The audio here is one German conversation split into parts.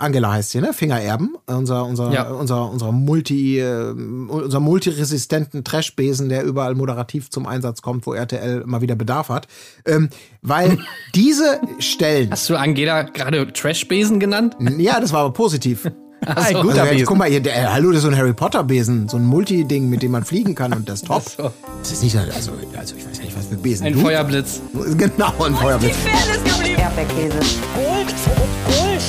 Angela heißt sie, ne? Fingererben, unser, unser, ja. unser, unser Multi, äh, unser multiresistenten Trashbesen, der überall moderativ zum Einsatz kommt, wo RTL mal wieder Bedarf hat. Ähm, weil diese Stellen. Hast du Angela gerade Trashbesen genannt? Ja, das war aber positiv. Ein so. guter also, Besen. Guck mal, hier, der, hallo, das ist so ein Harry Potter Besen, so ein Multi-Ding, mit dem man fliegen kann und das ist top. So. Das ist nicht, also, also ich weiß ja nicht, was für Besen. Ein du? Feuerblitz. Genau, ein Feuerblitz. Erdbeerkäse. Gold, Bullshit.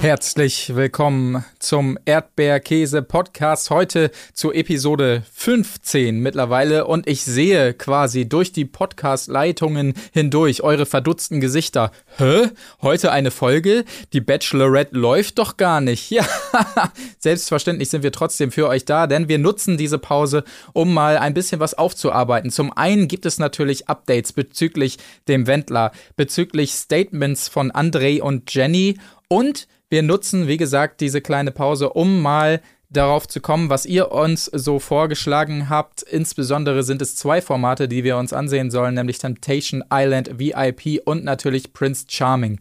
Herzlich willkommen zum Erdbeerkäse-Podcast. Heute zur Episode 15 mittlerweile und ich sehe quasi durch die Podcast-Leitungen hindurch eure verdutzten Gesichter. Hä? Heute eine Folge? Die Bachelorette läuft doch gar nicht. Ja, selbstverständlich sind wir trotzdem für euch da, denn wir nutzen diese Pause, um mal ein bisschen was aufzuarbeiten. Zum einen gibt es natürlich Updates bezüglich dem Wendler, bezüglich Statements von André und Jenny und wir nutzen, wie gesagt, diese kleine Pause, um mal darauf zu kommen, was ihr uns so vorgeschlagen habt. Insbesondere sind es zwei Formate, die wir uns ansehen sollen, nämlich Temptation Island VIP und natürlich Prince Charming.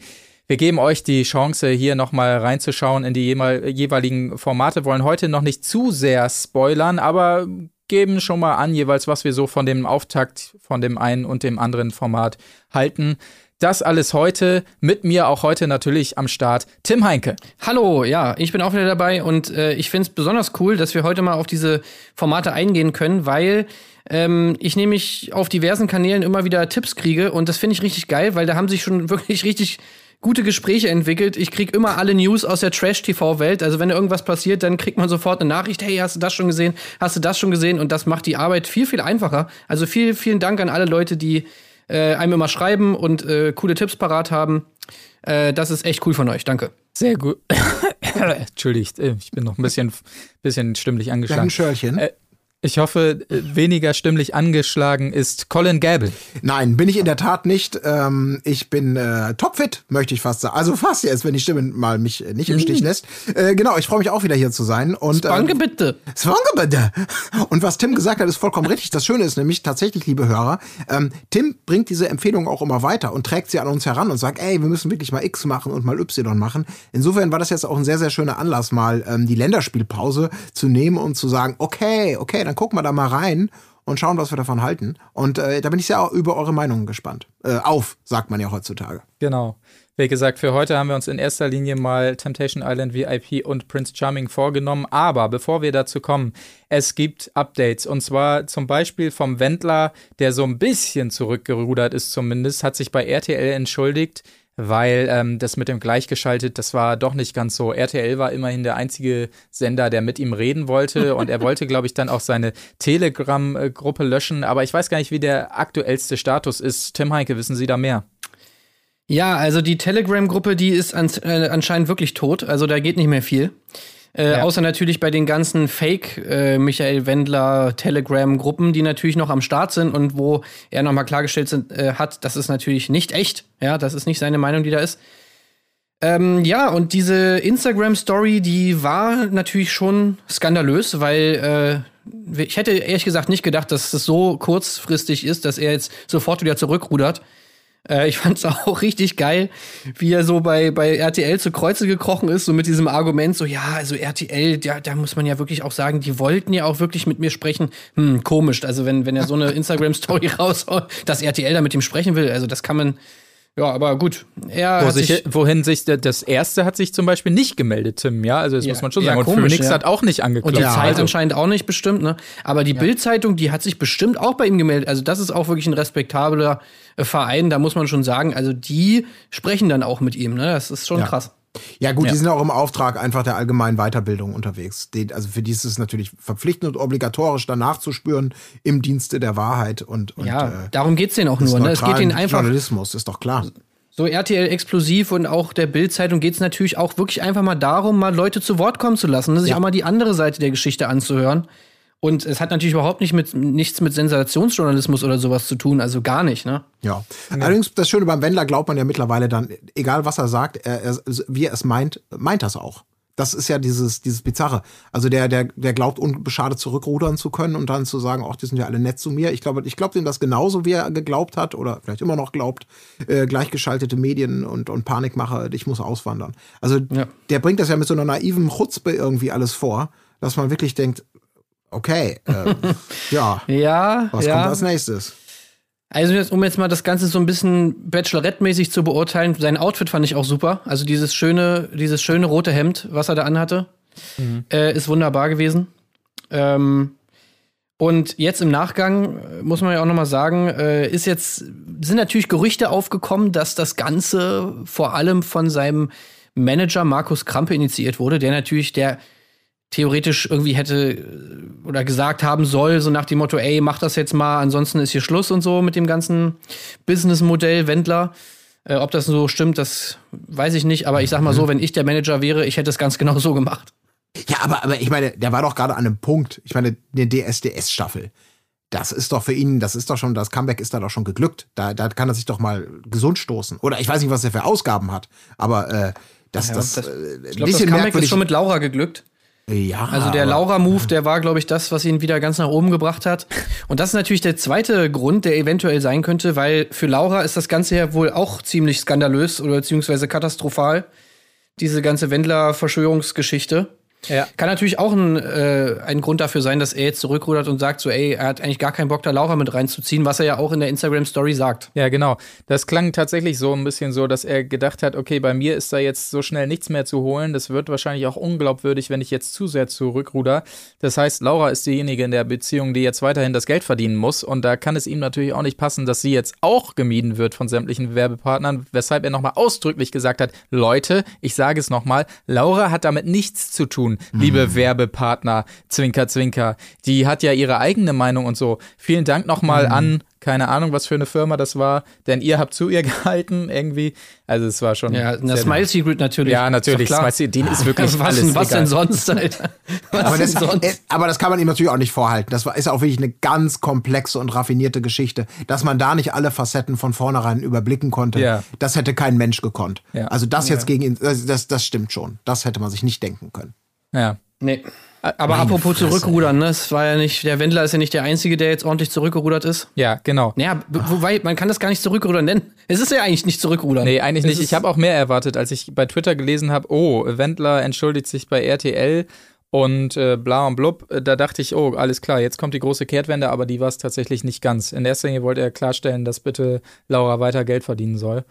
Wir geben euch die Chance, hier nochmal reinzuschauen in die jeweiligen Formate, wollen heute noch nicht zu sehr spoilern, aber geben schon mal an, jeweils, was wir so von dem Auftakt von dem einen und dem anderen Format halten. Das alles heute, mit mir auch heute natürlich am Start, Tim Heinke. Hallo, ja, ich bin auch wieder dabei und äh, ich finde es besonders cool, dass wir heute mal auf diese Formate eingehen können, weil ähm, ich nämlich auf diversen Kanälen immer wieder Tipps kriege und das finde ich richtig geil, weil da haben sich schon wirklich richtig gute Gespräche entwickelt. Ich krieg immer alle News aus der Trash-TV-Welt. Also wenn irgendwas passiert, dann kriegt man sofort eine Nachricht, hey, hast du das schon gesehen? Hast du das schon gesehen? Und das macht die Arbeit viel, viel einfacher. Also viel, vielen Dank an alle Leute, die äh, einem immer schreiben und äh, coole Tipps parat haben. Äh, das ist echt cool von euch. Danke. Sehr gut. Entschuldigt, äh, ich bin noch ein bisschen, bisschen stimmlich angeschlagen. Ein Schörchen. Äh, ich hoffe, äh, weniger stimmlich angeschlagen ist Colin Gable. Nein, bin ich in der Tat nicht. Ähm, ich bin äh, topfit, möchte ich fast sagen. Also fast jetzt, wenn die Stimme mal mich nicht im Stich mhm. lässt. Äh, genau, ich freue mich auch wieder hier zu sein. Und, Spange ähm, bitte. Spange bitte. Und was Tim gesagt hat, ist vollkommen richtig. Das Schöne ist nämlich tatsächlich, liebe Hörer, ähm, Tim bringt diese Empfehlung auch immer weiter und trägt sie an uns heran und sagt, ey, wir müssen wirklich mal X machen und mal Y machen. Insofern war das jetzt auch ein sehr, sehr schöner Anlass, mal ähm, die Länderspielpause zu nehmen und zu sagen, okay, okay, dann gucken wir da mal rein und schauen, was wir davon halten. Und äh, da bin ich sehr über eure Meinungen gespannt. Äh, auf, sagt man ja heutzutage. Genau. Wie gesagt, für heute haben wir uns in erster Linie mal Temptation Island VIP und Prince Charming vorgenommen. Aber bevor wir dazu kommen, es gibt Updates. Und zwar zum Beispiel vom Wendler, der so ein bisschen zurückgerudert ist zumindest, hat sich bei RTL entschuldigt, weil ähm, das mit dem Gleichgeschaltet, das war doch nicht ganz so. RTL war immerhin der einzige Sender, der mit ihm reden wollte und er wollte, glaube ich, dann auch seine Telegram-Gruppe löschen. Aber ich weiß gar nicht, wie der aktuellste Status ist. Tim Heinke, wissen Sie da mehr? Ja, also die Telegram-Gruppe, die ist an, äh, anscheinend wirklich tot. Also da geht nicht mehr viel. Äh, ja. Außer natürlich bei den ganzen Fake äh, die natürlich noch am Start sind und wo er nochmal klargestellt sind, äh, hat, das ist natürlich nicht echt. Ja, das ist nicht seine Meinung, die da ist. Ähm, ja, und diese Instagram-Story, die war natürlich schon skandalös, weil äh, ich hätte ehrlich gesagt nicht gedacht, dass es so kurzfristig ist, dass er jetzt sofort wieder zurückrudert. Äh, ich fand es auch richtig geil, wie er so bei, bei RTL zu Kreuze gekrochen ist, so mit diesem Argument, so, ja, also RTL, ja, da muss man ja wirklich auch sagen, die wollten ja auch wirklich mit mir sprechen. Hm, komisch. Also, wenn, wenn er so eine Instagram-Story raushaut, dass RTL da mit ihm sprechen will, also das kann man. Ja, aber gut. Er Wo sich, wohin sich das erste hat sich zum Beispiel nicht gemeldet, Tim, ja. Also das ja, muss man schon sagen. Ja, und komisch, Phoenix ja. hat auch nicht angeklagt. Und die Zeit also. anscheinend auch nicht bestimmt, ne? Aber die ja. Bild-Zeitung, die hat sich bestimmt auch bei ihm gemeldet. Also das ist auch wirklich ein respektabler äh, Verein, da muss man schon sagen. Also die sprechen dann auch mit ihm, ne? Das ist schon krass. Ja, gut, ja. die sind auch im Auftrag einfach der allgemeinen Weiterbildung unterwegs. Also für die ist es natürlich verpflichtend und obligatorisch, danach zu spüren im Dienste der Wahrheit und. und ja, äh, darum geht es denen auch nur. Ne? Es geht ihnen einfach. Journalismus, ist doch klar. So RTL Explosiv und auch der Bild-Zeitung geht es natürlich auch wirklich einfach mal darum, mal Leute zu Wort kommen zu lassen, ne? sich ja. auch mal die andere Seite der Geschichte anzuhören. Und es hat natürlich überhaupt nicht mit, nichts mit Sensationsjournalismus oder sowas zu tun, also gar nicht, ne? Ja. ja. Allerdings, das Schöne beim Wendler glaubt man ja mittlerweile dann, egal was er sagt, er, er, wie er es meint, meint er es auch. Das ist ja dieses, dieses Bizarre. Also der, der, der glaubt, unbeschadet zurückrudern zu können und dann zu sagen, ach, die sind ja alle nett zu mir. Ich glaube, ich glaube ihm das genauso, wie er geglaubt hat oder vielleicht immer noch glaubt, äh, gleichgeschaltete Medien und, und Panikmacher, ich muss auswandern. Also ja. der bringt das ja mit so einer naiven Chutzpe irgendwie alles vor, dass man wirklich denkt, okay, äh, ja, ja, was ja. kommt als nächstes? Also jetzt, um jetzt mal das Ganze so ein bisschen Bachelorette-mäßig zu beurteilen, sein Outfit fand ich auch super. Also dieses schöne, dieses schöne rote Hemd, was er da anhatte, mhm. äh, ist wunderbar gewesen. Ähm, und jetzt im Nachgang äh, muss man ja auch noch mal sagen, äh, ist jetzt sind natürlich Gerüchte aufgekommen, dass das Ganze vor allem von seinem Manager Markus Krampe initiiert wurde, der natürlich der theoretisch irgendwie hätte äh, oder gesagt haben soll, so nach dem Motto, ey, mach das jetzt mal, ansonsten ist hier Schluss und so mit dem ganzen Businessmodell Wendler. Äh, ob das so stimmt, das weiß ich nicht, aber ich sag mal so, mhm. wenn ich der Manager wäre, ich hätte es ganz genau so gemacht. Ja, aber, aber ich meine, der war doch gerade an einem Punkt. Ich meine, eine DSDS-Staffel. Das ist doch für ihn, das ist doch schon, das Comeback ist da doch schon geglückt. Da, da kann er sich doch mal gesund stoßen. Oder ich weiß nicht, was er für Ausgaben hat, aber äh, das, ja, das, das, äh, ich glaube, das Comeback ist schon mit Laura geglückt. Ja. Also der Laura-Move, der war, glaube ich, das, was ihn wieder ganz nach oben gebracht hat. Und das ist natürlich der zweite Grund, der eventuell sein könnte, weil für Laura ist das Ganze ja wohl auch ziemlich skandalös oder beziehungsweise katastrophal. Diese ganze Wendler-Verschwörungsgeschichte. Ja. Kann natürlich auch ein, äh, ein Grund dafür sein, dass er jetzt zurückrudert und sagt so, ey, er hat eigentlich gar keinen Bock, da Laura mit reinzuziehen, was er ja auch in der Instagram-Story sagt. Ja, genau. Das klang tatsächlich so ein bisschen so, dass er gedacht hat, okay, bei mir ist da jetzt so schnell nichts mehr zu holen. Das wird wahrscheinlich auch unglaubwürdig, wenn ich jetzt zu sehr zurückruder. Das heißt, Laura ist diejenige in der Beziehung, die jetzt weiterhin das Geld verdienen muss. Und da kann es ihm natürlich auch nicht passen, dass sie jetzt auch gemieden wird von sämtlichen Werbepartnern, weshalb er nochmal ausdrücklich gesagt hat, Leute, ich sage es nochmal, Laura hat damit nichts zu tun tun, liebe mhm. Werbepartner, Zwinker, Zwinker. Die hat ja ihre eigene Meinung und so. Vielen Dank nochmal mhm. an, keine Ahnung, was für eine Firma das war, denn ihr habt zu ihr gehalten irgendwie. Also es war schon. Ja, eine Smile Secret natürlich. Ja, natürlich. Smile Secret, den ist wirklich was, alles Was denn sonst, Alter? Was aber, das, sonst? Äh, aber das kann man ihm natürlich auch nicht vorhalten. Das ist auch wirklich eine ganz komplexe und raffinierte Geschichte. Dass man da nicht alle Facetten von vornherein überblicken konnte, ja. das hätte kein Mensch gekonnt. Ja. Also das jetzt ja. gegen ihn, das, das stimmt schon. Das hätte man sich nicht denken können. Ja. Nee. Aber Meine apropos Fresse. zurückrudern, ne? Es war ja nicht, der Wendler ist ja nicht der Einzige, der jetzt ordentlich zurückgerudert ist. Ja, genau. Naja, wobei, man kann das gar nicht zurückrudern nennen. Es ist ja eigentlich nicht zurückrudern. Nee, eigentlich es nicht. Ich habe auch mehr erwartet, als ich bei Twitter gelesen habe, oh, Wendler entschuldigt sich bei RTL und äh, bla und blub. Da dachte ich, oh, alles klar, jetzt kommt die große Kehrtwende, aber die war es tatsächlich nicht ganz. In erster Linie wollte er klarstellen, dass bitte Laura weiter Geld verdienen soll.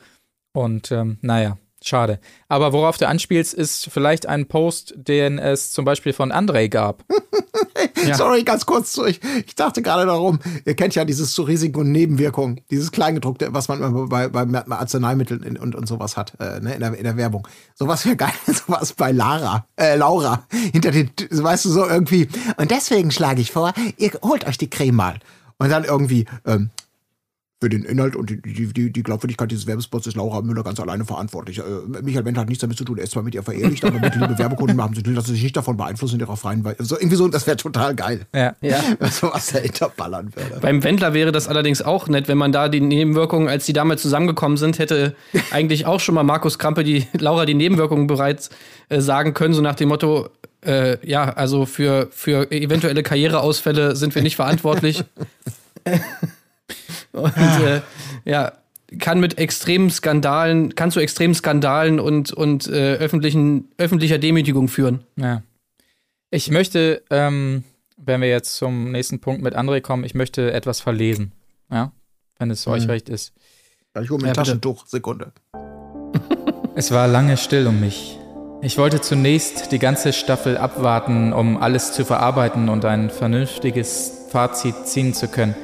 Und ähm, naja, Schade. Aber worauf du anspielst, ist vielleicht ein Post, den es zum Beispiel von André gab. ja. Sorry, ganz kurz. Ich, ich dachte gerade darum, ihr kennt ja dieses zu Risiken und Nebenwirkungen, dieses Kleingedruckte, was man bei, bei, bei Arzneimitteln und, und sowas hat, äh, ne, in, der, in der Werbung. Sowas wäre geil, sowas bei Lara, äh, Laura, hinter den, weißt du, so irgendwie. Und deswegen schlage ich vor, ihr holt euch die Creme mal. Und dann irgendwie, ähm, für den Inhalt und die, die, die Glaubwürdigkeit dieses Werbespots ist Laura Müller ganz alleine verantwortlich. Äh, Michael Wendt hat nichts damit zu tun. Er ist zwar mit ihr verehelicht, aber mit liebe Werbekunden haben sie lassen sich nicht davon beeinflussen in ihrer freien Weise. Also irgendwie so, das wäre total geil. Ja. ja. So was dahinter ballern würde. Beim Wendler wäre das allerdings auch nett, wenn man da die Nebenwirkungen, als die damals zusammengekommen sind, hätte eigentlich auch schon mal Markus Krampe die Laura die Nebenwirkungen bereits äh, sagen können, so nach dem Motto, äh, ja, also für, für eventuelle Karriereausfälle sind wir nicht verantwortlich. Und äh, ja, kann mit extremen Skandalen, kann zu extremen Skandalen und, und äh, öffentlichen, öffentlicher Demütigung führen. Ja. Ich möchte, ähm, wenn wir jetzt zum nächsten Punkt mit André kommen, ich möchte etwas verlesen. Ja, wenn es mhm. euch recht ist. Ich hole mir ja, Taschentuch, Sekunde. es war lange still um mich. Ich wollte zunächst die ganze Staffel abwarten, um alles zu verarbeiten und ein vernünftiges Fazit ziehen zu können.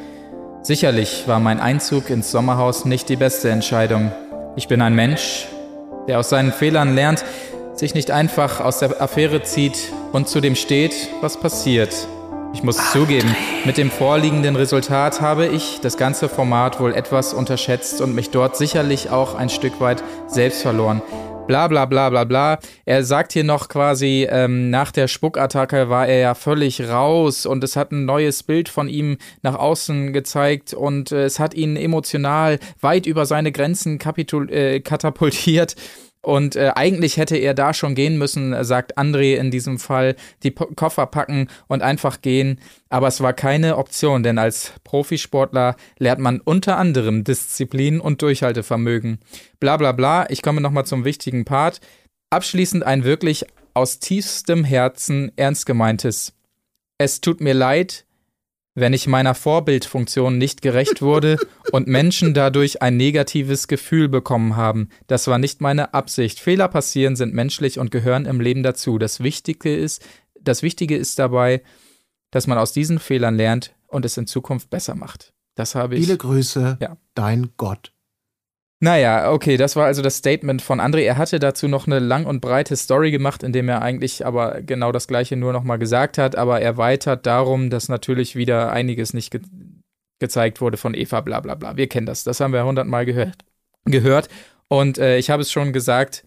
Sicherlich war mein Einzug ins Sommerhaus nicht die beste Entscheidung. Ich bin ein Mensch, der aus seinen Fehlern lernt, sich nicht einfach aus der Affäre zieht und zu dem steht, was passiert. Ich muss Ach, zugeben, mit dem vorliegenden Resultat habe ich das ganze Format wohl etwas unterschätzt und mich dort sicherlich auch ein Stück weit selbst verloren bla bla bla bla bla. Er sagt hier noch quasi, ähm, nach der Spuckattacke war er ja völlig raus und es hat ein neues Bild von ihm nach außen gezeigt und äh, es hat ihn emotional weit über seine Grenzen kapitul äh, katapultiert. Und äh, eigentlich hätte er da schon gehen müssen, sagt André in diesem Fall, die po Koffer packen und einfach gehen. Aber es war keine Option, denn als Profisportler lernt man unter anderem Disziplin und Durchhaltevermögen. Bla bla bla. Ich komme nochmal zum wichtigen Part. Abschließend ein wirklich aus tiefstem Herzen ernst gemeintes. Es tut mir leid, wenn ich meiner Vorbildfunktion nicht gerecht wurde und Menschen dadurch ein negatives Gefühl bekommen haben. Das war nicht meine Absicht. Fehler passieren, sind menschlich und gehören im Leben dazu. Das Wichtige ist, das Wichtige ist dabei, dass man aus diesen Fehlern lernt und es in Zukunft besser macht. Das habe ich. Viele Grüße, Ja. dein Gott. Naja, okay, das war also das Statement von André. Er hatte dazu noch eine lang und breite Story gemacht, in dem er eigentlich aber genau das Gleiche nur nochmal gesagt hat, aber erweitert darum, dass natürlich wieder einiges nicht ge gezeigt wurde von Eva, bla bla bla. Wir kennen das, das haben wir hundertmal gehört. gehört. Und äh, ich habe es schon gesagt,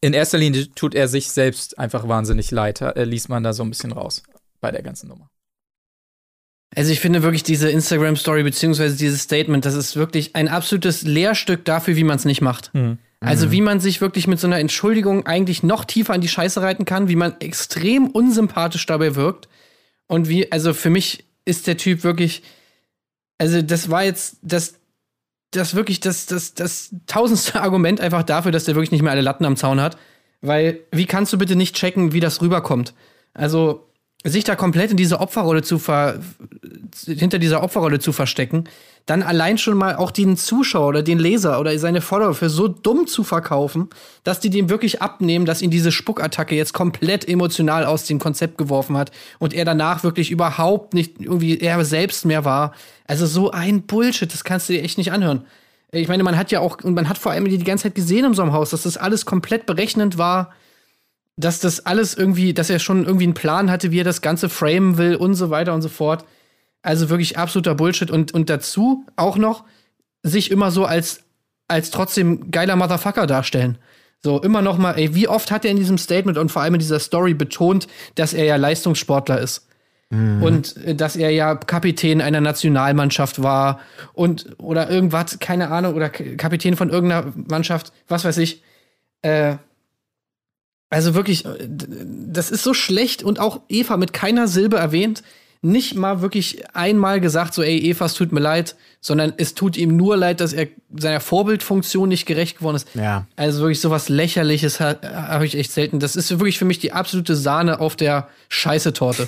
in erster Linie tut er sich selbst einfach wahnsinnig leid, äh, liest man da so ein bisschen raus bei der ganzen Nummer. Also ich finde wirklich diese Instagram-Story beziehungsweise dieses Statement, das ist wirklich ein absolutes Lehrstück dafür, wie man es nicht macht. Also wie man sich wirklich mit so einer Entschuldigung eigentlich noch tiefer an die Scheiße reiten kann, wie man extrem unsympathisch dabei wirkt. Und wie, also für mich ist der Typ wirklich, also das war jetzt das, das wirklich das, das, das tausendste Argument einfach dafür, dass der wirklich nicht mehr alle Latten am Zaun hat. Weil, wie kannst du bitte nicht checken, wie das rüberkommt? Also, sich da komplett in diese Opferrolle zu ver hinter dieser Opferrolle zu verstecken, dann allein schon mal auch den Zuschauer oder den Leser oder seine Follower für so dumm zu verkaufen, dass die dem wirklich abnehmen, dass ihn diese Spuckattacke jetzt komplett emotional aus dem Konzept geworfen hat und er danach wirklich überhaupt nicht irgendwie er selbst mehr war. Also so ein Bullshit, das kannst du dir echt nicht anhören. Ich meine, man hat ja auch, und man hat vor allem die ganze Zeit gesehen in so einem Haus, dass das alles komplett berechnend war, dass das alles irgendwie, dass er schon irgendwie einen Plan hatte, wie er das Ganze framen will und so weiter und so fort. Also wirklich absoluter Bullshit und, und dazu auch noch sich immer so als, als trotzdem geiler Motherfucker darstellen. So, immer noch mal, ey, wie oft hat er in diesem Statement und vor allem in dieser Story betont, dass er ja Leistungssportler ist. Und äh, dass er ja Kapitän einer Nationalmannschaft war und oder irgendwas, keine Ahnung, oder Kapitän von irgendeiner Mannschaft, was weiß ich. Äh, also wirklich, äh, das ist so schlecht und auch Eva mit keiner Silbe erwähnt. Nicht mal wirklich einmal gesagt, so, ey, Eva, es tut mir leid, sondern es tut ihm nur leid, dass er seiner Vorbildfunktion nicht gerecht geworden ist. Ja. Also wirklich sowas Lächerliches ha- habe ich echt selten. Das ist wirklich für mich die absolute Sahne auf der Scheiße-Torte.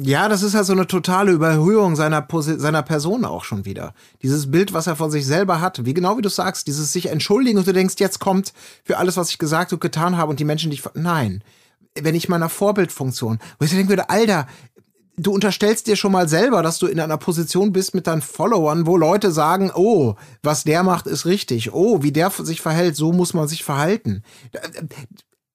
Ja, das ist ja so eine totale Überhöhung seiner, Posi seiner Person auch schon wieder. Dieses Bild, was er von sich selber hat, wie genau wie du sagst, dieses sich entschuldigen und du denkst, jetzt kommt für alles, was ich gesagt und getan habe und die Menschen, die ich. Nein. Wenn ich meiner Vorbildfunktion, wo ich denken würde, Alter, du unterstellst dir schon mal selber, dass du in einer Position bist mit deinen Followern, wo Leute sagen, oh, was der macht, ist richtig. Oh, wie der sich verhält, so muss man sich verhalten.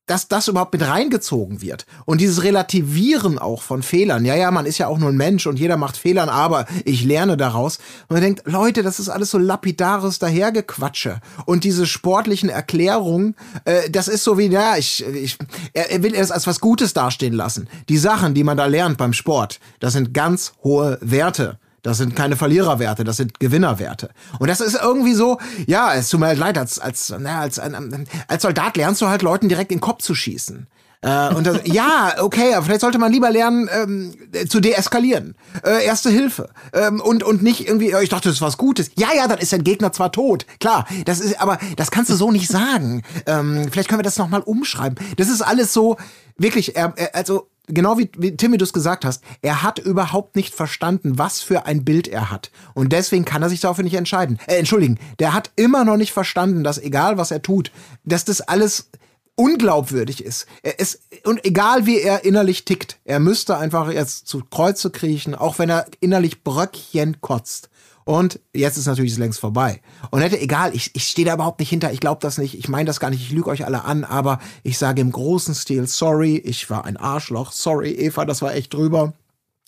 Dass das überhaupt mit reingezogen wird. Und dieses Relativieren auch von Fehlern. Ja, ja, man ist ja auch nur ein Mensch und jeder macht Fehlern, aber ich lerne daraus. Und man denkt, Leute, das ist alles so lapidares Dahergequatsche. Und diese sportlichen Erklärungen, äh, das ist so wie, ja, ich, ich, er, er will es als was Gutes dastehen lassen. Die Sachen, die man da lernt beim Sport, das sind ganz hohe Werte. Das sind keine Verliererwerte, das sind Gewinnerwerte. Und das ist irgendwie so, ja, es tut mir halt leid, als, als, na, als, ein- als Soldat lernst du halt Leuten direkt in den Kopf zu schießen. Äh, und das, ja, okay, aber vielleicht sollte man lieber lernen, ähm, zu deeskalieren. Äh, erste Hilfe. Ähm, und, und nicht irgendwie, äh, ich dachte, das ist was Gutes. Ja, ja, dann ist dein Gegner zwar tot. Klar, das ist, aber das kannst du so nicht sagen. Ähm, vielleicht können wir das nochmal umschreiben. Das ist alles so, wirklich, er, also, genau wie, wie Timmy du es gesagt hast, er hat überhaupt nicht verstanden, was für ein Bild er hat. Und deswegen kann er sich dafür nicht entscheiden. Äh, entschuldigen, der hat immer noch nicht verstanden, dass egal was er tut, dass das alles unglaubwürdig ist. Er ist. Und egal wie er innerlich tickt, er müsste einfach jetzt zu Kreuze kriechen, auch wenn er innerlich Bröckchen kotzt. Und jetzt ist natürlich längst vorbei. Und hätte, egal, ich, ich stehe da überhaupt nicht hinter, ich glaube das nicht, ich meine das gar nicht, ich lüge euch alle an, aber ich sage im großen Stil, sorry, ich war ein Arschloch, sorry, Eva, das war echt drüber.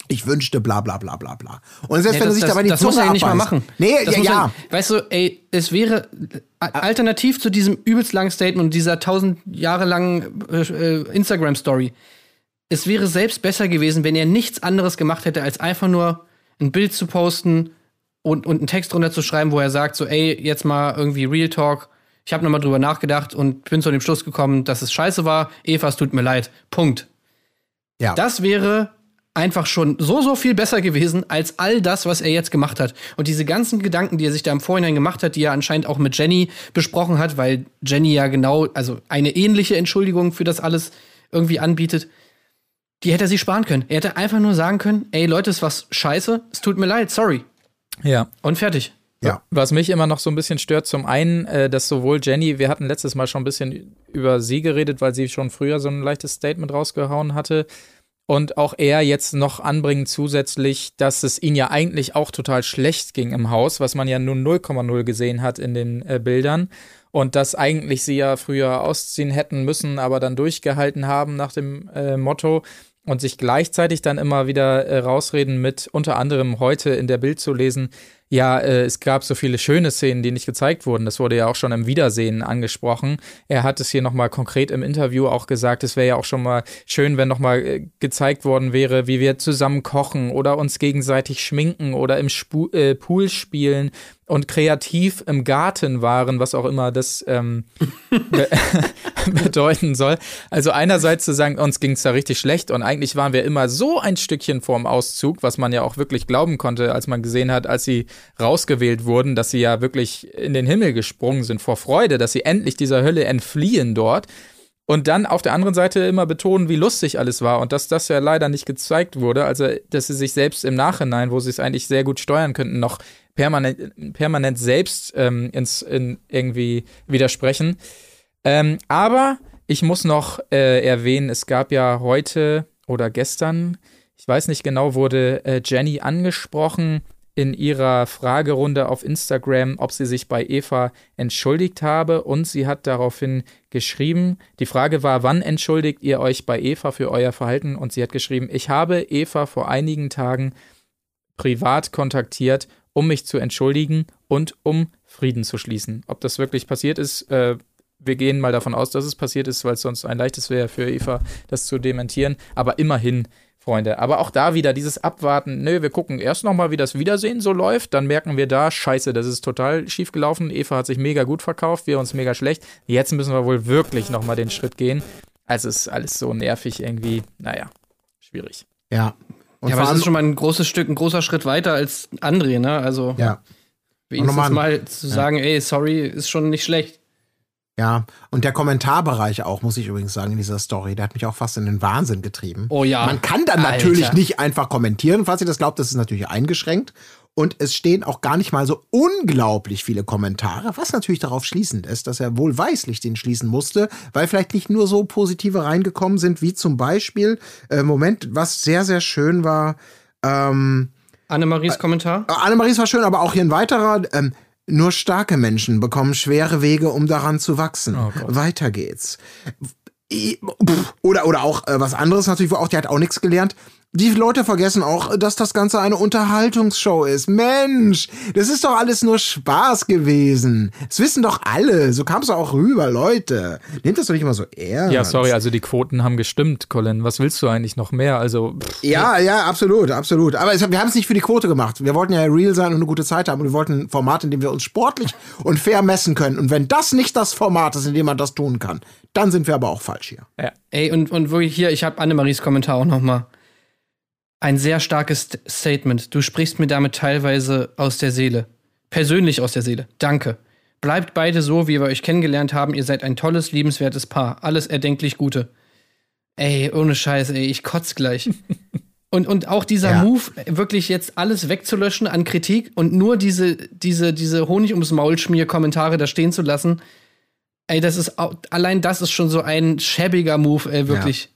Ich wünschte, bla bla bla bla bla. Und selbst Ja, wenn er das- sich das- dabei die das Zunge muss er ja nicht mal machen. Nee, Das ja, ja. Er, weißt du, ey, es wäre a- alternativ zu diesem übelst langen Statement und dieser tausend Jahre langen äh, äh, Instagram-Story. Es wäre selbst besser gewesen, wenn er nichts anderes gemacht hätte, als einfach nur ein Bild zu posten und, und einen Text drunter zu schreiben, wo er sagt, so, ey, jetzt mal irgendwie Real Talk. Ich habe nochmal drüber nachgedacht und bin zu dem Schluss gekommen, dass es scheiße war. Eva, es tut mir leid. Punkt. Ja. Das wäre einfach schon so, so viel besser gewesen als all das, was er jetzt gemacht hat. Und diese ganzen Gedanken, die er sich da im Vorhinein gemacht hat, die er anscheinend auch mit Jenny besprochen hat, weil Jenny ja genau, also eine ähnliche Entschuldigung für das alles irgendwie anbietet, die hätte er sich sparen können. Er hätte einfach nur sagen können, ey Leute, es war scheiße, es tut mir leid, sorry. Ja. Und fertig. Ja. Was mich immer noch so ein bisschen stört, zum einen, äh, dass sowohl Jenny, wir hatten letztes Mal schon ein bisschen über sie geredet, weil sie schon früher so ein leichtes Statement rausgehauen hatte. Und auch er jetzt noch anbringen zusätzlich, dass es ihn ja eigentlich auch total schlecht ging im Haus, was man ja nur 0,0 gesehen hat in den äh, Bildern. Und dass eigentlich sie ja früher ausziehen hätten müssen, aber dann durchgehalten haben nach dem äh, Motto und sich gleichzeitig dann immer wieder äh, rausreden mit unter anderem heute in der Bild zu lesen, ja, äh, es gab so viele schöne Szenen, die nicht gezeigt wurden. Das wurde ja auch schon im Wiedersehen angesprochen. Er hat es hier nochmal konkret im Interview auch gesagt, es wäre ja auch schon mal schön, wenn nochmal äh, gezeigt worden wäre, wie wir zusammen kochen oder uns gegenseitig schminken oder im Spu äh, Pool spielen und kreativ im Garten waren, was auch immer das ähm, be bedeuten soll. Also einerseits zu sagen, uns ging es da richtig schlecht und eigentlich waren wir immer so ein Stückchen vorm Auszug, was man ja auch wirklich glauben konnte, als man gesehen hat, als sie rausgewählt wurden, dass sie ja wirklich in den Himmel gesprungen sind vor Freude, dass sie endlich dieser Hölle entfliehen dort. Und dann auf der anderen Seite immer betonen, wie lustig alles war und dass das ja leider nicht gezeigt wurde. Also, dass sie sich selbst im Nachhinein, wo sie es eigentlich sehr gut steuern könnten, noch permanent, permanent selbst ähm, ins, in irgendwie widersprechen. Ähm, aber ich muss noch äh, erwähnen, es gab ja heute oder gestern, ich weiß nicht genau, wurde äh, Jenny angesprochen in ihrer Fragerunde auf Instagram, ob sie sich bei Eva entschuldigt habe und sie hat daraufhin geschrieben, die Frage war, wann entschuldigt ihr euch bei Eva für euer Verhalten? Und sie hat geschrieben, ich habe Eva vor einigen Tagen privat kontaktiert, um mich zu entschuldigen und um Frieden zu schließen. Ob das wirklich passiert ist, äh, wir gehen mal davon aus, dass es passiert ist, weil es sonst ein leichtes wäre für Eva, das zu dementieren. Aber immerhin Freunde. Aber auch da wieder dieses Abwarten. Nö, wir gucken erst nochmal, wie das Wiedersehen so läuft. Dann merken wir da, scheiße, das ist total schief gelaufen. Eva hat sich mega gut verkauft, wir uns mega schlecht. Jetzt müssen wir wohl wirklich nochmal den Schritt gehen. Also ist alles so nervig irgendwie. Naja, schwierig. Ja. Und ja, aber es ist schon mal ein großes Stück, ein großer Schritt weiter als André, ne? Also, ja. wenigstens mal zu sagen, ja. ey, sorry, ist schon nicht schlecht. Ja, und der Kommentarbereich auch, muss ich übrigens sagen, in dieser Story, der hat mich auch fast in den Wahnsinn getrieben. Oh ja. Man kann dann Alter. natürlich nicht einfach kommentieren, falls ihr das glaubt, das ist natürlich eingeschränkt. Und es stehen auch gar nicht mal so unglaublich viele Kommentare, was natürlich darauf schließend ist, dass er wohlweislich den schließen musste, weil vielleicht nicht nur so positive reingekommen sind, wie zum Beispiel, äh, Moment, was sehr, sehr schön war, ähm, Annemaries Kommentar? Äh, Annemaries war schön, aber auch hier ein weiterer. Ähm, nur starke Menschen bekommen schwere Wege, um daran zu wachsen. Oh Weiter geht's. Oder, oder auch äh, was anderes natürlich, wo auch, die hat auch nichts gelernt die Leute vergessen auch, dass das Ganze eine Unterhaltungsshow ist. Mensch, das ist doch alles nur Spaß gewesen. Das wissen doch alle. So kam es auch rüber, Leute. Nehmt das doch nicht immer so ernst. Ja, sorry, also die Quoten haben gestimmt, Colin. Was willst du eigentlich noch mehr? Also. Pff, ja, ja, absolut, absolut. Aber es, wir haben es nicht für die Quote gemacht. Wir wollten ja real sein und eine gute Zeit haben. Und wir wollten ein Format, in dem wir uns sportlich und fair messen können. Und wenn das nicht das Format ist, in dem man das tun kann, dann sind wir aber auch falsch hier. Ja. Ey, und, und wirklich hier, ich habe Annemaries Kommentar auch noch mal ein sehr starkes Statement. Du sprichst mir damit teilweise aus der Seele. Persönlich aus der Seele. Danke. Bleibt beide so, wie wir euch kennengelernt haben. Ihr seid ein tolles, liebenswertes Paar. Alles erdenklich Gute. Ey, ohne Scheiß, ey, ich kotz gleich. und, und auch dieser ja. Move, wirklich jetzt alles wegzulöschen an Kritik und nur diese, diese, diese Honig ums Maul schmier Kommentare da stehen zu lassen. Ey, das ist, allein das ist schon so ein schäbiger Move, ey, wirklich. Ja.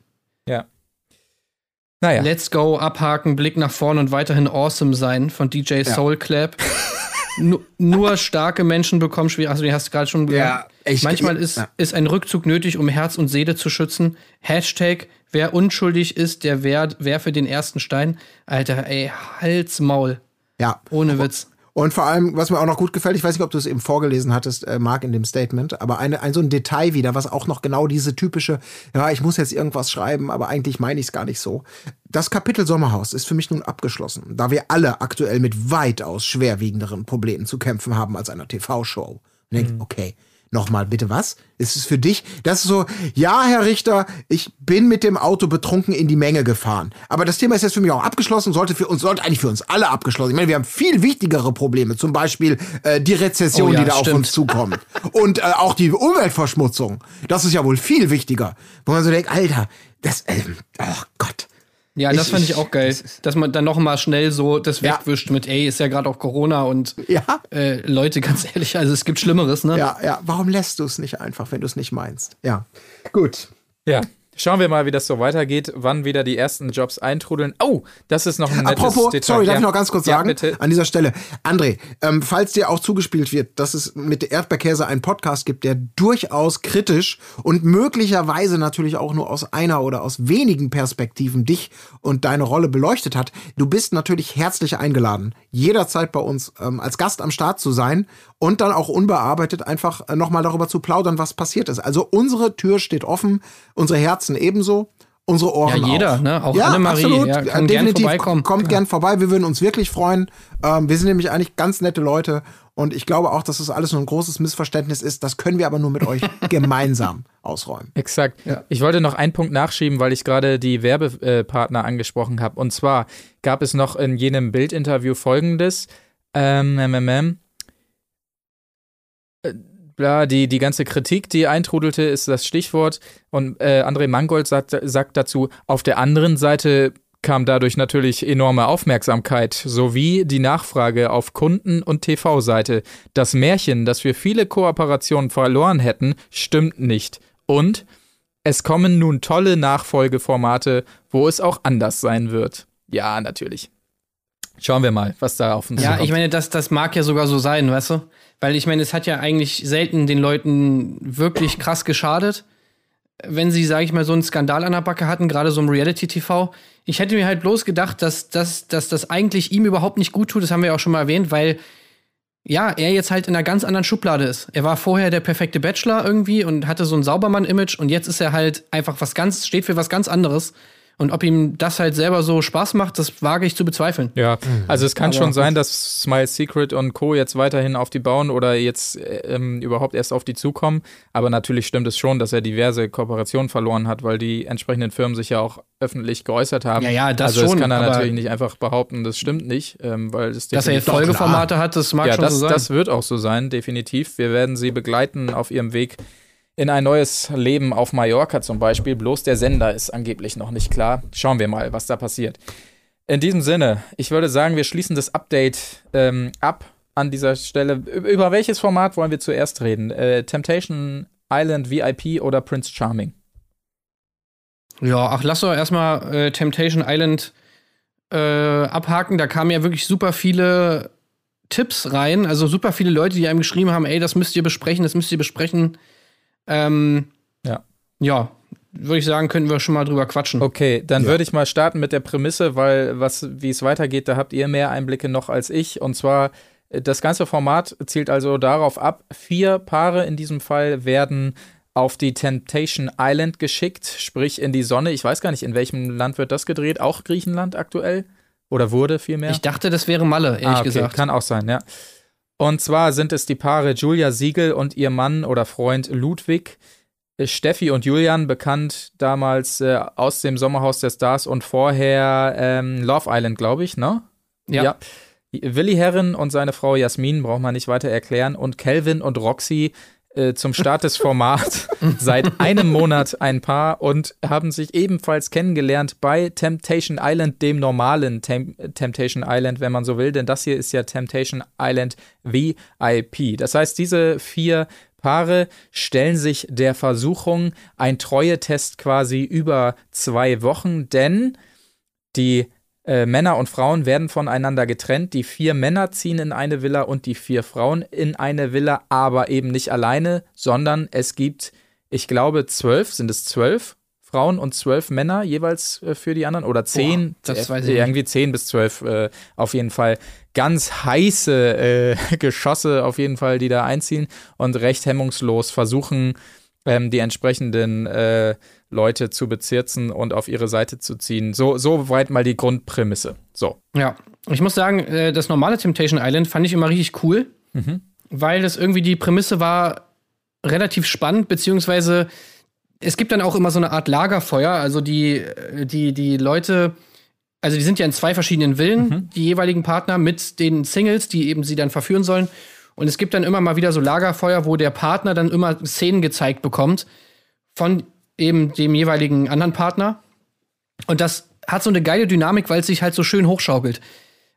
Ja. Naja. Let's go, abhaken, Blick nach vorne und weiterhin awesome sein von DJ Soul Clap. nur starke Menschen bekommen schwer. Also, du hast gerade schon gesagt. Ja, ich, Manchmal ist, ja. ist ein Rückzug nötig, um Herz und Seele zu schützen. Hashtag, wer unschuldig ist, der werfe den ersten Stein. Alter, ey, Hals, Maul. Ja. Ohne Witz. Und vor allem, was mir auch noch gut gefällt, ich weiß nicht, ob du es eben vorgelesen hattest, äh, Marc, in dem Statement, aber eine, ein so ein Detail wieder, was auch noch genau diese typische, ja, ich muss jetzt irgendwas schreiben, aber eigentlich meine ich es gar nicht so. Das Kapitel Sommerhaus ist für mich nun abgeschlossen, da wir alle aktuell mit weitaus schwerwiegenderen Problemen zu kämpfen haben als einer TV-Show. Mhm. Okay, Nochmal, bitte was? Ist es für dich? Das ist so, ja, Herr Richter, ich bin mit dem Auto betrunken in die Menge gefahren. Aber das Thema ist jetzt für mich auch abgeschlossen, sollte für uns, sollte eigentlich für uns alle abgeschlossen. Ich meine, wir haben viel wichtigere Probleme, zum Beispiel äh, die Rezession, Oh ja, die da stimmt. auf uns zukommt. Und äh, auch die Umweltverschmutzung. Das ist ja wohl viel wichtiger. Wo man so denkt, Alter, das, äh, oh Gott. Ja, das Ich- fand ich auch geil, dass man dann noch mal schnell so das Ja. wegwischt mit, ey, ist ja gerade auch Corona und Ja. äh, Leute, ganz ehrlich, also es gibt Schlimmeres, ne? Ja, ja, warum lässt du es nicht einfach, wenn du es nicht meinst? Ja. Gut. Ja. Schauen wir mal, wie das so weitergeht, wann wieder die ersten Jobs eintrudeln. Oh, das ist noch ein nettes Apropos, Detail. sorry, darf ja. ich noch ganz kurz ja, sagen? Bitte. An dieser Stelle. André, ähm, falls dir auch zugespielt wird, dass es mit der Erdbeerkäse einen Podcast gibt, der durchaus kritisch und möglicherweise natürlich auch nur aus einer oder aus wenigen Perspektiven dich und deine Rolle beleuchtet hat, du bist natürlich herzlich eingeladen, jederzeit bei uns ähm, als Gast am Start zu sein und dann auch unbearbeitet einfach äh, nochmal darüber zu plaudern, was passiert ist. Also unsere Tür steht offen, unsere Herzen ebenso. Unsere Ohren Ja, jeder, auch. ne? Auch ja, Annemarie, absolut. ja, kann Äh, gern definitiv. vorbeikommen. Kommt Ja. gern vorbei. Wir würden uns wirklich freuen. Ähm, wir sind nämlich eigentlich ganz nette Leute. Und ich glaube auch, dass das alles nur ein großes Missverständnis ist. Das können wir aber nur mit euch gemeinsam ausräumen. Exakt. Ich wollte noch einen Punkt nachschieben, weil ich gerade die Werbepartner angesprochen habe. Und zwar gab es noch in jenem Bildinterview folgendes. Ähm, ähm, Bla, die, die ganze Kritik, die eintrudelte, ist das Stichwort. Und äh, André Mangold sagt, sagt dazu, auf der anderen Seite kam dadurch natürlich enorme Aufmerksamkeit sowie die Nachfrage auf Kunden- und TV-Seite. Das Märchen, dass wir viele Kooperationen verloren hätten, stimmt nicht. Und es kommen nun tolle Nachfolgeformate, wo es auch anders sein wird. Ja, natürlich. Schauen wir mal, was da auf uns Ja, zukommt. ich meine, das, das mag ja sogar so sein, weißt du? Weil ich meine, es hat ja eigentlich selten den Leuten wirklich krass geschadet, wenn sie, sage ich mal, so einen Skandal an der Backe hatten, gerade so im Reality-TV. Ich hätte mir halt bloß gedacht, dass, dass, dass das eigentlich ihm überhaupt nicht gut tut, das haben wir auch schon mal erwähnt, weil ja, er jetzt halt in einer ganz anderen Schublade ist. Er war vorher der perfekte Bachelor irgendwie und hatte so ein Saubermann-Image und jetzt ist er halt einfach was ganz, steht für was ganz anderes. Und ob ihm das halt selber so Spaß macht, das wage ich zu bezweifeln. Ja, also es kann Aber schon sein, dass Smile Secret und Co. jetzt weiterhin auf die bauen oder jetzt äh, ähm, überhaupt erst auf die zukommen. Aber natürlich stimmt es schon, dass er diverse Kooperationen verloren hat, weil die entsprechenden Firmen sich ja auch öffentlich geäußert haben. Ja, ja, das also das schon, kann er natürlich nicht einfach behaupten, das stimmt nicht, ähm, weil es Dass er jetzt Folgeformate hat, das mag ja, schon das, so sein. das wird auch so sein, definitiv. Wir werden sie begleiten auf ihrem Weg in ein neues Leben auf Mallorca zum Beispiel. Bloß der Sender ist angeblich noch nicht klar. Schauen wir mal, was da passiert. In diesem Sinne, ich würde sagen, wir schließen das Update ähm, ab an dieser Stelle. Über welches Format wollen wir zuerst reden? Äh, Temptation Island VIP oder Prince Charming? ja, ach, lass doch erstmal äh, Temptation Island äh, abhaken. Da kamen ja wirklich super viele Tipps rein. Also super viele Leute, die einem geschrieben haben, ey, das müsst ihr besprechen, das müsst ihr besprechen. Ähm, Ja. Ja, würde ich sagen, könnten wir schon mal drüber quatschen. Okay, dann Ja. würde ich mal starten mit der Prämisse, weil was, wie es weitergeht, da habt ihr mehr Einblicke noch als ich. Und zwar, äh, das ganze Format zielt also darauf ab, vier Paare in diesem Fall werden auf die Temptation Island geschickt, sprich in die Sonne. Ich weiß gar nicht, in welchem Land wird das gedreht? Auch Griechenland aktuell? Oder wurde vielmehr? Ich dachte, das wäre Malle, ehrlich ah, okay. gesagt. Kann auch sein, ja. Und zwar sind es die Paare Julia Siegel und ihr Mann oder Freund Ludwig. Äh, Steffi und Julian, bekannt damals äh, aus dem Sommerhaus der Stars und vorher ähm, Love Island, glaube ich, ne? Ja. Willi Herren und seine Frau Jasmin braucht man nicht weiter erklären. Und Kelvin und Roxy äh, zum Start des Formats seit einem Monat ein Paar und haben sich ebenfalls kennengelernt bei Temptation Island, dem normalen Tem Temptation Island, wenn man so will. Denn das hier ist ja Temptation Island VIP. Das heißt, diese vier Paare stellen sich der Versuchung, ein Treue-Test quasi über zwei Wochen, denn die äh, Männer und Frauen werden voneinander getrennt. Die vier Männer ziehen in eine Villa und die vier Frauen in eine Villa, aber eben nicht alleine, sondern es gibt, ich glaube, zwölf, sind es zwölf Frauen und zwölf Männer jeweils äh, für die anderen oder zehn, das äh, weiß ich nicht. irgendwie zehn bis zwölf äh, auf jeden Fall. Ganz heiße äh, Geschosse auf jeden Fall, die da einziehen und recht hemmungslos versuchen, ähm, die entsprechenden äh, Leute zu bezirzen und auf ihre Seite zu ziehen. So, so weit mal die Grundprämisse. So. Ja, ich muss sagen, äh, das normale Temptation Island fand ich immer richtig cool, Mhm. weil das irgendwie die Prämisse war, relativ spannend, beziehungsweise es gibt dann auch immer so eine Art Lagerfeuer. Also die, die, die Leute, also die sind ja in zwei verschiedenen Villen, mhm. die jeweiligen Partner mit den Singles, die eben sie dann verführen sollen. Und es gibt dann immer mal wieder so Lagerfeuer, wo der Partner dann immer Szenen gezeigt bekommt von eben dem jeweiligen anderen Partner. Und das hat so eine geile Dynamik, weil es sich halt so schön hochschaukelt.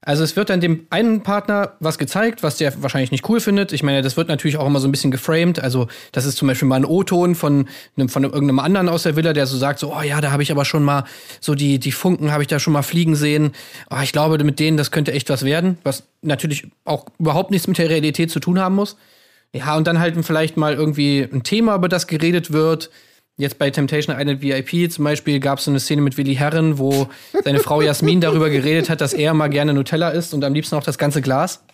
Also es wird dann dem einen Partner was gezeigt, was der wahrscheinlich nicht cool findet. Ich meine, das wird natürlich auch immer so ein bisschen geframed. Also das ist zum Beispiel mal ein O-Ton von, von irgendeinem anderen aus der Villa, der so sagt, so, oh ja, da habe ich aber schon mal so die, die Funken habe ich da schon mal fliegen sehen. Oh, ich glaube, mit denen, das könnte echt was werden, was natürlich auch überhaupt nichts mit der Realität zu tun haben muss. Ja, und dann halt vielleicht mal irgendwie ein Thema, über das geredet wird Jetzt bei Temptation Island VIP zum Beispiel gab es so eine Szene mit Willi Herren, wo seine Frau Jasmin darüber geredet hat, dass er mal gerne Nutella isst und am liebsten auch das ganze Glas.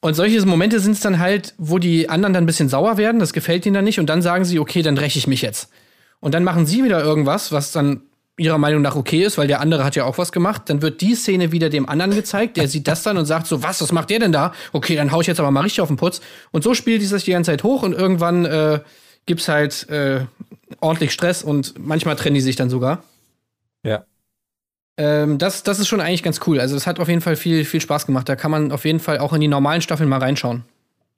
Und solche Momente sind es dann halt, wo die anderen dann ein bisschen sauer werden, das gefällt ihnen dann nicht und dann sagen sie, okay, dann räche ich mich jetzt. Und dann machen sie wieder irgendwas, was dann ihrer Meinung nach okay ist, weil der andere hat ja auch was gemacht. Dann wird die Szene wieder dem anderen gezeigt, der sieht das dann und sagt so, was, was macht der denn da? Okay, dann hau ich jetzt aber mal richtig auf den Putz. Und so spielt sich das die ganze Zeit hoch und irgendwann äh, gibt es halt äh, ordentlich Stress und manchmal trennen die sich dann sogar. Ja. Ähm, das, das ist schon eigentlich ganz cool. Also, es hat auf jeden Fall viel, viel Spaß gemacht. Da kann man auf jeden Fall auch in die normalen Staffeln mal reinschauen.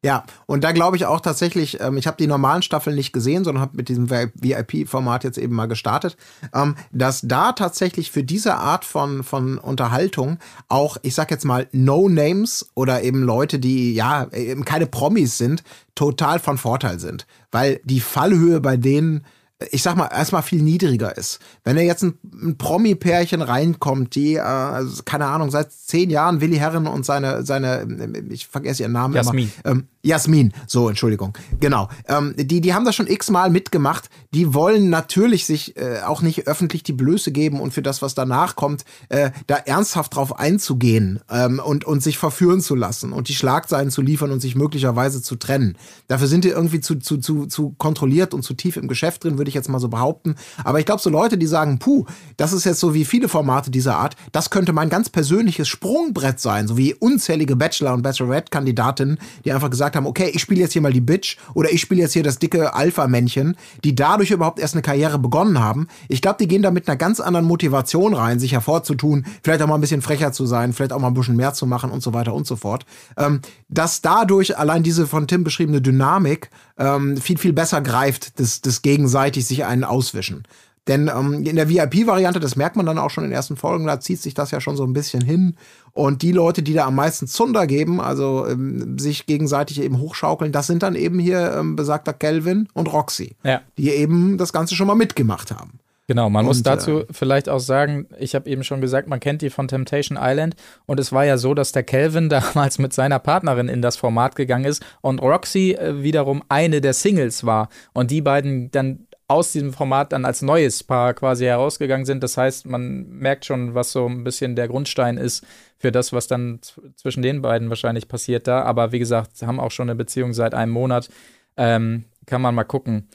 Ja, und da glaube ich auch tatsächlich, ähm, ich habe die normalen Staffeln nicht gesehen, sondern habe mit diesem VIP-Format jetzt eben mal gestartet, ähm, dass da tatsächlich für diese Art von, von Unterhaltung auch, ich sag jetzt mal, No-Names oder eben Leute, die ja eben keine Promis sind, total von Vorteil sind. Weil die Fallhöhe bei denen ich sag mal, erstmal viel niedriger ist. Wenn da jetzt ein, ein Promi-Pärchen reinkommt, die, äh, also, keine Ahnung, seit zehn Jahren Willi Herren und seine, seine, ich vergesse ihren Namen Jasmin. immer. Ähm, Jasmin, so, Entschuldigung. Genau. Ähm, die, die haben das schon x-mal mitgemacht. Die wollen natürlich sich äh, auch nicht öffentlich die Blöße geben und für das, was danach kommt, äh, da ernsthaft drauf einzugehen ähm, und, und sich verführen zu lassen und die Schlagzeilen zu liefern und sich möglicherweise zu trennen. Dafür sind die irgendwie zu, zu, zu, zu kontrolliert und zu tief im Geschäft drin, würde ich jetzt mal so behaupten. Aber ich glaube, so Leute, die sagen, puh, das ist jetzt so wie viele Formate dieser Art, das könnte mein ganz persönliches Sprungbrett sein, so wie unzählige Bachelor- und Bachelorette-Kandidatinnen, die einfach gesagt haben, okay, ich spiele jetzt hier mal die Bitch oder ich spiele jetzt hier das dicke Alpha-Männchen, die dadurch überhaupt erst eine Karriere begonnen haben. Ich glaube, die gehen da mit einer ganz anderen Motivation rein, sich hervorzutun, vielleicht auch mal ein bisschen frecher zu sein, vielleicht auch mal ein bisschen mehr zu machen und so weiter und so fort. Ähm, dass dadurch allein diese von Tim beschriebene Dynamik ähm, viel, viel besser greift, das, das gegenseitig sich einen auswischen. Denn ähm, in der VIP-Variante, das merkt man dann auch schon in den ersten Folgen, da zieht sich das ja schon so ein bisschen hin. Und die Leute, die da am meisten Zunder geben, also ähm, sich gegenseitig eben hochschaukeln, das sind dann eben hier ähm, besagter Kelvin und Roxy, ja. die eben das Ganze schon mal mitgemacht haben. Genau, man und, muss dazu äh, vielleicht auch sagen, ich habe eben schon gesagt, man kennt die von Temptation Island und es war ja so, dass der Kelvin damals mit seiner Partnerin in das Format gegangen ist und Roxy äh, wiederum eine der Singles war und die beiden dann aus diesem Format dann als neues Paar quasi herausgegangen sind. Das heißt, man merkt schon, was so ein bisschen der Grundstein ist für das, was dann zwischen den beiden wahrscheinlich passiert da. Aber wie gesagt, haben auch schon eine Beziehung seit einem Monat. Ähm, kann man mal gucken,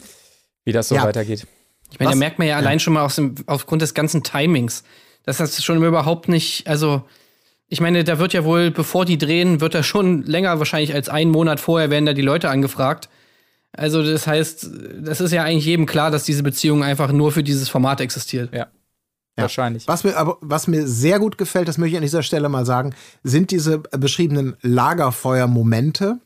wie das so ja. weitergeht. Ich meine, da merkt man ja, ja. allein schon mal dem, aufgrund des ganzen Timings, dass das schon überhaupt nicht, also ich meine, da wird ja wohl, bevor die drehen, wird da schon länger wahrscheinlich als einen Monat vorher werden da die Leute angefragt. Also das heißt, das ist ja eigentlich jedem klar, dass diese Beziehung einfach nur für dieses Format existiert. Ja. Ja. Wahrscheinlich. Was mir, aber, was mir sehr gut gefällt, das möchte ich an dieser Stelle mal sagen, sind diese beschriebenen Lagerfeuer-Momente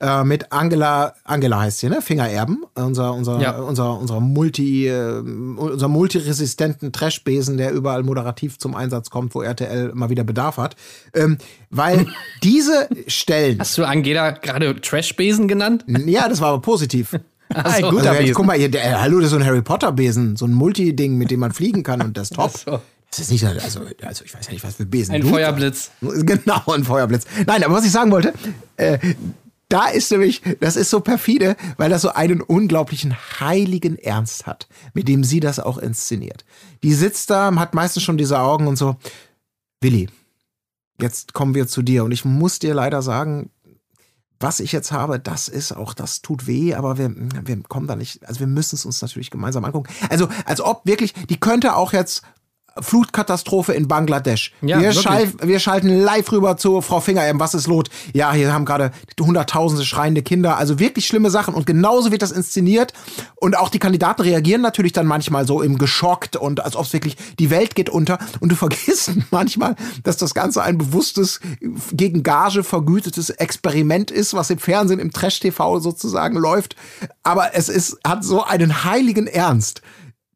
äh, mit Angela, Angela heißt sie, ne? Fingererben, unser, unser, ja. unser, unser Multi, äh, unser multiresistenten Trashbesen, der überall moderativ zum Einsatz kommt, wo RTL mal wieder Bedarf hat. Ähm, weil diese Stellen. Hast du Angela gerade Trashbesen genannt? Ja, das war aber positiv. Ach so. guter also, guck mal, hier, der, hallo, das ist so ein Harry Potter Besen, so ein Multi-Ding, mit dem man fliegen kann und das ist top. So. Das ist nicht, also, also ich weiß ja nicht, was für Besen. Ein Feuerblitz. Genau, ein Feuerblitz. Nein, aber was ich sagen wollte, äh, da ist nämlich, das ist so perfide, weil das so einen unglaublichen heiligen Ernst hat, mit dem sie das auch inszeniert. Die sitzt da, hat meistens schon diese Augen und so, Willi, jetzt kommen wir zu dir und ich muss dir leider sagen, was ich jetzt habe, das ist auch, das tut weh, aber wir, wir kommen da nicht, also wir müssen es uns natürlich gemeinsam angucken. Also, als ob wirklich, die könnte auch jetzt Flutkatastrophe in Bangladesch. Ja, wir, schal wir schalten live rüber zu Frau Finger, ähm, was ist los? Ja, hier haben gerade hunderttausende schreiende Kinder, also wirklich schlimme Sachen und genauso wird das inszeniert und auch die Kandidaten reagieren natürlich dann manchmal so im geschockt und als ob es wirklich die Welt geht unter und du vergisst manchmal, dass das Ganze ein bewusstes gegen Gage vergütetes Experiment ist, was im Fernsehen im Trash-TV sozusagen läuft, aber es ist hat so einen heiligen Ernst.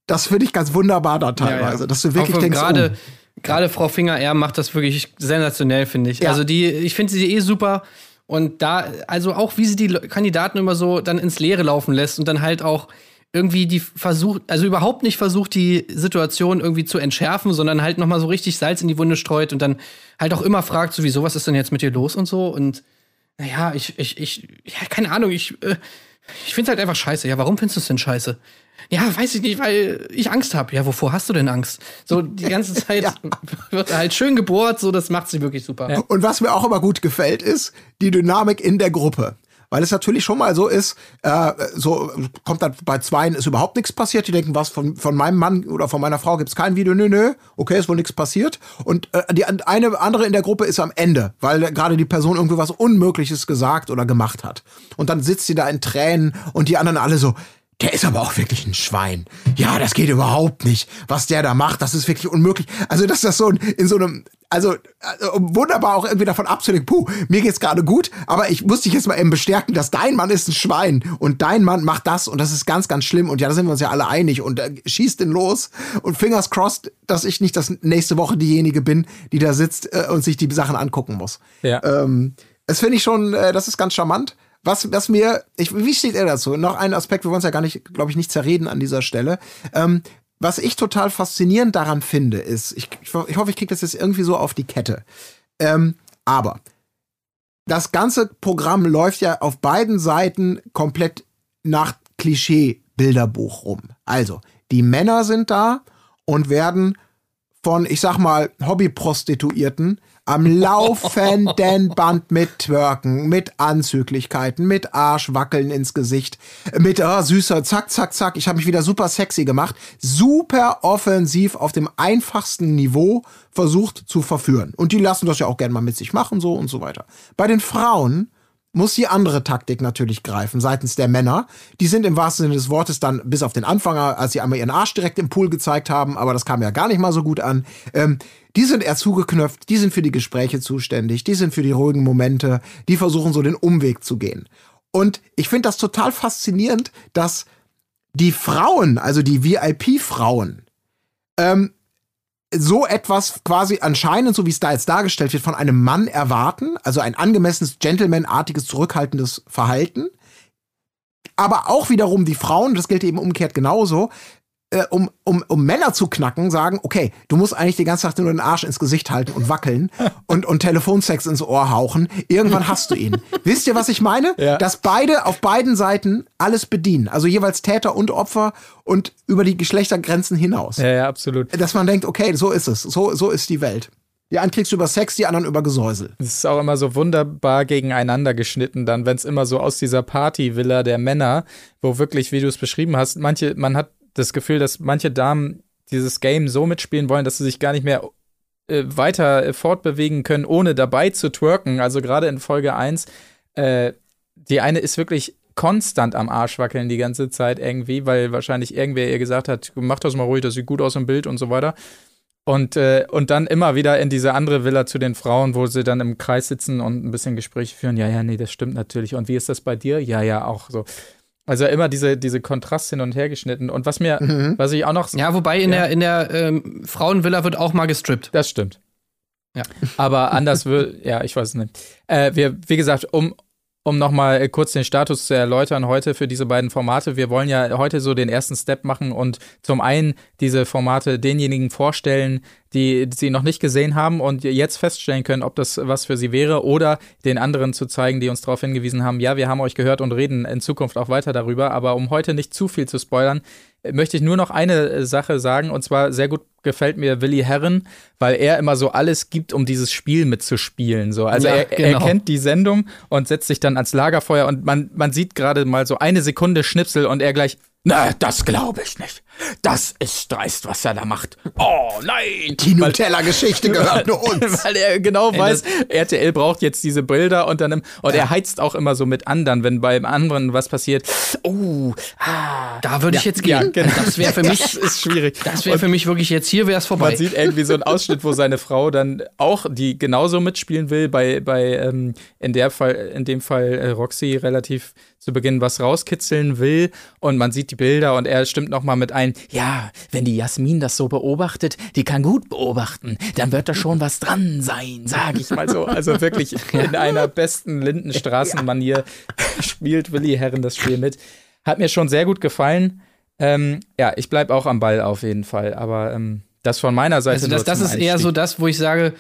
Das finde ich ganz wunderbar da teilweise, dass du wirklich Auch denkst, gerade oh, gerade Frau Finger R macht das wirklich sensationell, finde ich. Ja. Also die, ich finde sie eh super. Und da, also auch wie sie die Kandidaten immer so dann ins Leere laufen lässt und dann halt auch irgendwie die versucht, also überhaupt nicht versucht, die Situation irgendwie zu entschärfen, sondern halt nochmal so richtig Salz in die Wunde streut und dann halt auch immer fragt, so wieso, was ist denn jetzt mit dir los und so. Und naja, ich, ich, ich, ja, keine Ahnung, ich, äh, ich finde halt einfach scheiße. Ja, warum findest du es denn scheiße? Ja, weiß ich nicht, weil ich Angst habe. Ja, wovor hast du denn Angst? So die ganze Zeit wird halt schön gebohrt, so das macht sie wirklich super. Und was mir auch immer gut gefällt, ist die Dynamik in der Gruppe. Weil es natürlich schon mal so ist, äh, so kommt dann bei zweien ist überhaupt nichts passiert. Die denken, was von, von meinem Mann oder von meiner Frau gibt's kein Video. Nö, nö, okay, ist wohl nichts passiert. Und äh, die eine andere in der Gruppe ist am Ende, weil gerade die Person irgendwie was Unmögliches gesagt oder gemacht hat. Und dann sitzt sie da in Tränen und die anderen alle so, der ist aber auch wirklich ein Schwein. Ja, das geht überhaupt nicht. Was der da macht, das ist wirklich unmöglich. Also, dass das so in, in so einem, also, also um wunderbar auch irgendwie davon abzulenken, puh, mir geht's gerade gut, aber ich muss dich jetzt mal eben bestärken, dass dein Mann ist ein Schwein und dein Mann macht das und das ist ganz, ganz schlimm und ja, da sind wir uns ja alle einig und äh, schießt den los und fingers crossed, dass ich nicht das nächste Woche diejenige bin, die da sitzt äh, und sich die Sachen angucken muss. Ja. Ähm, das finde ich schon, äh, das ist ganz charmant. Was, was mir, ich, wie steht er dazu? Noch ein Aspekt, wir wollen es ja gar nicht, glaube ich, nicht zerreden an dieser Stelle. Ähm, was ich total faszinierend daran finde, ist, ich, ich, ich hoffe, ich kriege das jetzt irgendwie so auf die Kette. Ähm, aber das ganze Programm läuft ja auf beiden Seiten komplett nach Klischee-Bilderbuch rum. Also, die Männer sind da und werden von, ich sag mal, Hobbyprostituierten am laufenden Band mit Twerken, mit Anzüglichkeiten, mit Arschwackeln ins Gesicht, mit ah, süßer, zack, zack, zack. Ich habe mich wieder super sexy gemacht. Super offensiv auf dem einfachsten Niveau versucht zu verführen. Und die lassen das ja auch gerne mal mit sich machen, so und so weiter. Bei den Frauen muss die andere Taktik natürlich greifen seitens der Männer. Die sind im wahrsten Sinne des Wortes dann bis auf den Anfang, als sie einmal ihren Arsch direkt im Pool gezeigt haben, aber das kam ja gar nicht mal so gut an. Ähm, die sind eher zugeknöpft, die sind für die Gespräche zuständig, die sind für die ruhigen Momente, die versuchen so den Umweg zu gehen. Und ich finde das total faszinierend, dass die Frauen, also die VIP-Frauen, ähm, so etwas quasi anscheinend, so wie es da jetzt dargestellt wird, von einem Mann erwarten, also ein angemessenes, gentlemanartiges, zurückhaltendes Verhalten. Aber auch wiederum die Frauen, das gilt eben umgekehrt genauso, äh, um, um, um Männer zu knacken, sagen, okay, du musst eigentlich die ganze Zeit nur den Arsch ins Gesicht halten und wackeln und, und Telefonsex ins Ohr hauchen. Irgendwann hast du ihn. Wisst ihr, was ich meine? Ja. Dass beide auf beiden Seiten alles bedienen. Also jeweils Täter und Opfer und über die Geschlechtergrenzen hinaus Ja, ja, absolut. dass man denkt, okay, so ist es, so, so ist die Welt. Die einen kriegst du über Sex, die anderen über Gesäusel. Es ist auch immer so wunderbar gegeneinander geschnitten, dann, wenn es immer so aus dieser Partyvilla der Männer, wo wirklich, wie du es beschrieben hast, manche, man hat das Gefühl, dass manche Damen dieses Game so mitspielen wollen, dass sie sich gar nicht mehr äh, weiter äh, fortbewegen können, ohne dabei zu twerken. Also gerade in Folge 1, äh, die eine ist wirklich konstant am Arsch wackeln die ganze Zeit irgendwie, weil wahrscheinlich irgendwer ihr gesagt hat, mach das mal ruhig, das sieht gut aus im Bild und so weiter. Und, äh, und dann immer wieder in diese andere Villa zu den Frauen, wo sie dann im Kreis sitzen und ein bisschen Gespräche führen. Ja, ja, nee, das stimmt natürlich. Und wie ist das bei dir? Ja, ja, auch so. Also immer diese, diese Kontrast hin und her geschnitten. Und was mir, was ich auch noch. Ja, wobei in der, in der ähm, Frauenvilla wird auch mal gestrippt. Das stimmt. Ja. Aber anders wird, ja, ich weiß es nicht. Äh, wir, wie gesagt, um, um nochmal kurz den Status zu erläutern heute für diese beiden Formate. Wir wollen ja heute so den ersten Step machen und zum einen diese Formate denjenigen vorstellen, die sie noch nicht gesehen haben und jetzt feststellen können, ob das was für sie wäre oder den anderen zu zeigen, die uns darauf hingewiesen haben, ja, wir haben euch gehört und reden in Zukunft auch weiter darüber. Aber um heute nicht zu viel zu spoilern, möchte ich nur noch eine äh, Sache sagen und zwar sehr gut gefällt mir Willi Herren, weil er immer so alles gibt, um dieses Spiel mitzuspielen. So. Also Ja, er, er genau. kennt die Sendung und setzt sich dann ans Lagerfeuer und man, man sieht gerade mal so eine Sekunde Schnipsel und er gleich, Na, das glaube ich nicht. Das ist dreist, was er da macht. Oh nein! Die Nutella-Geschichte gehört nur uns. Weil er genau weiß, RTL braucht jetzt diese Bilder und dann und er heizt auch immer so mit anderen, wenn beim anderen was passiert. Oh, ah, Da würde ich jetzt gehen. Ja, genau. Das wäre für mich, Das ist schwierig. das wäre für mich wirklich jetzt hier wäre es vorbei. Man sieht irgendwie so einen Ausschnitt, wo seine Frau dann auch, die genauso mitspielen will, bei, bei ähm, in, der Fall, in dem Fall äh, Roxy relativ zu Beginn was rauskitzeln will und man sieht die Bilder und er stimmt nochmal mit ein, ja, wenn die Jasmin das so beobachtet, die kann gut beobachten, dann wird da schon was dran sein, sag ich mal so. Also wirklich in einer besten Lindenstraßenmanier spielt Willi Herren das Spiel mit. Hat mir schon sehr gut gefallen. Ähm, ja, ich bleib auch am Ball auf jeden Fall, aber ähm, das von meiner Seite. Also das, das ist eher so Einstieg. das, wo ich sage,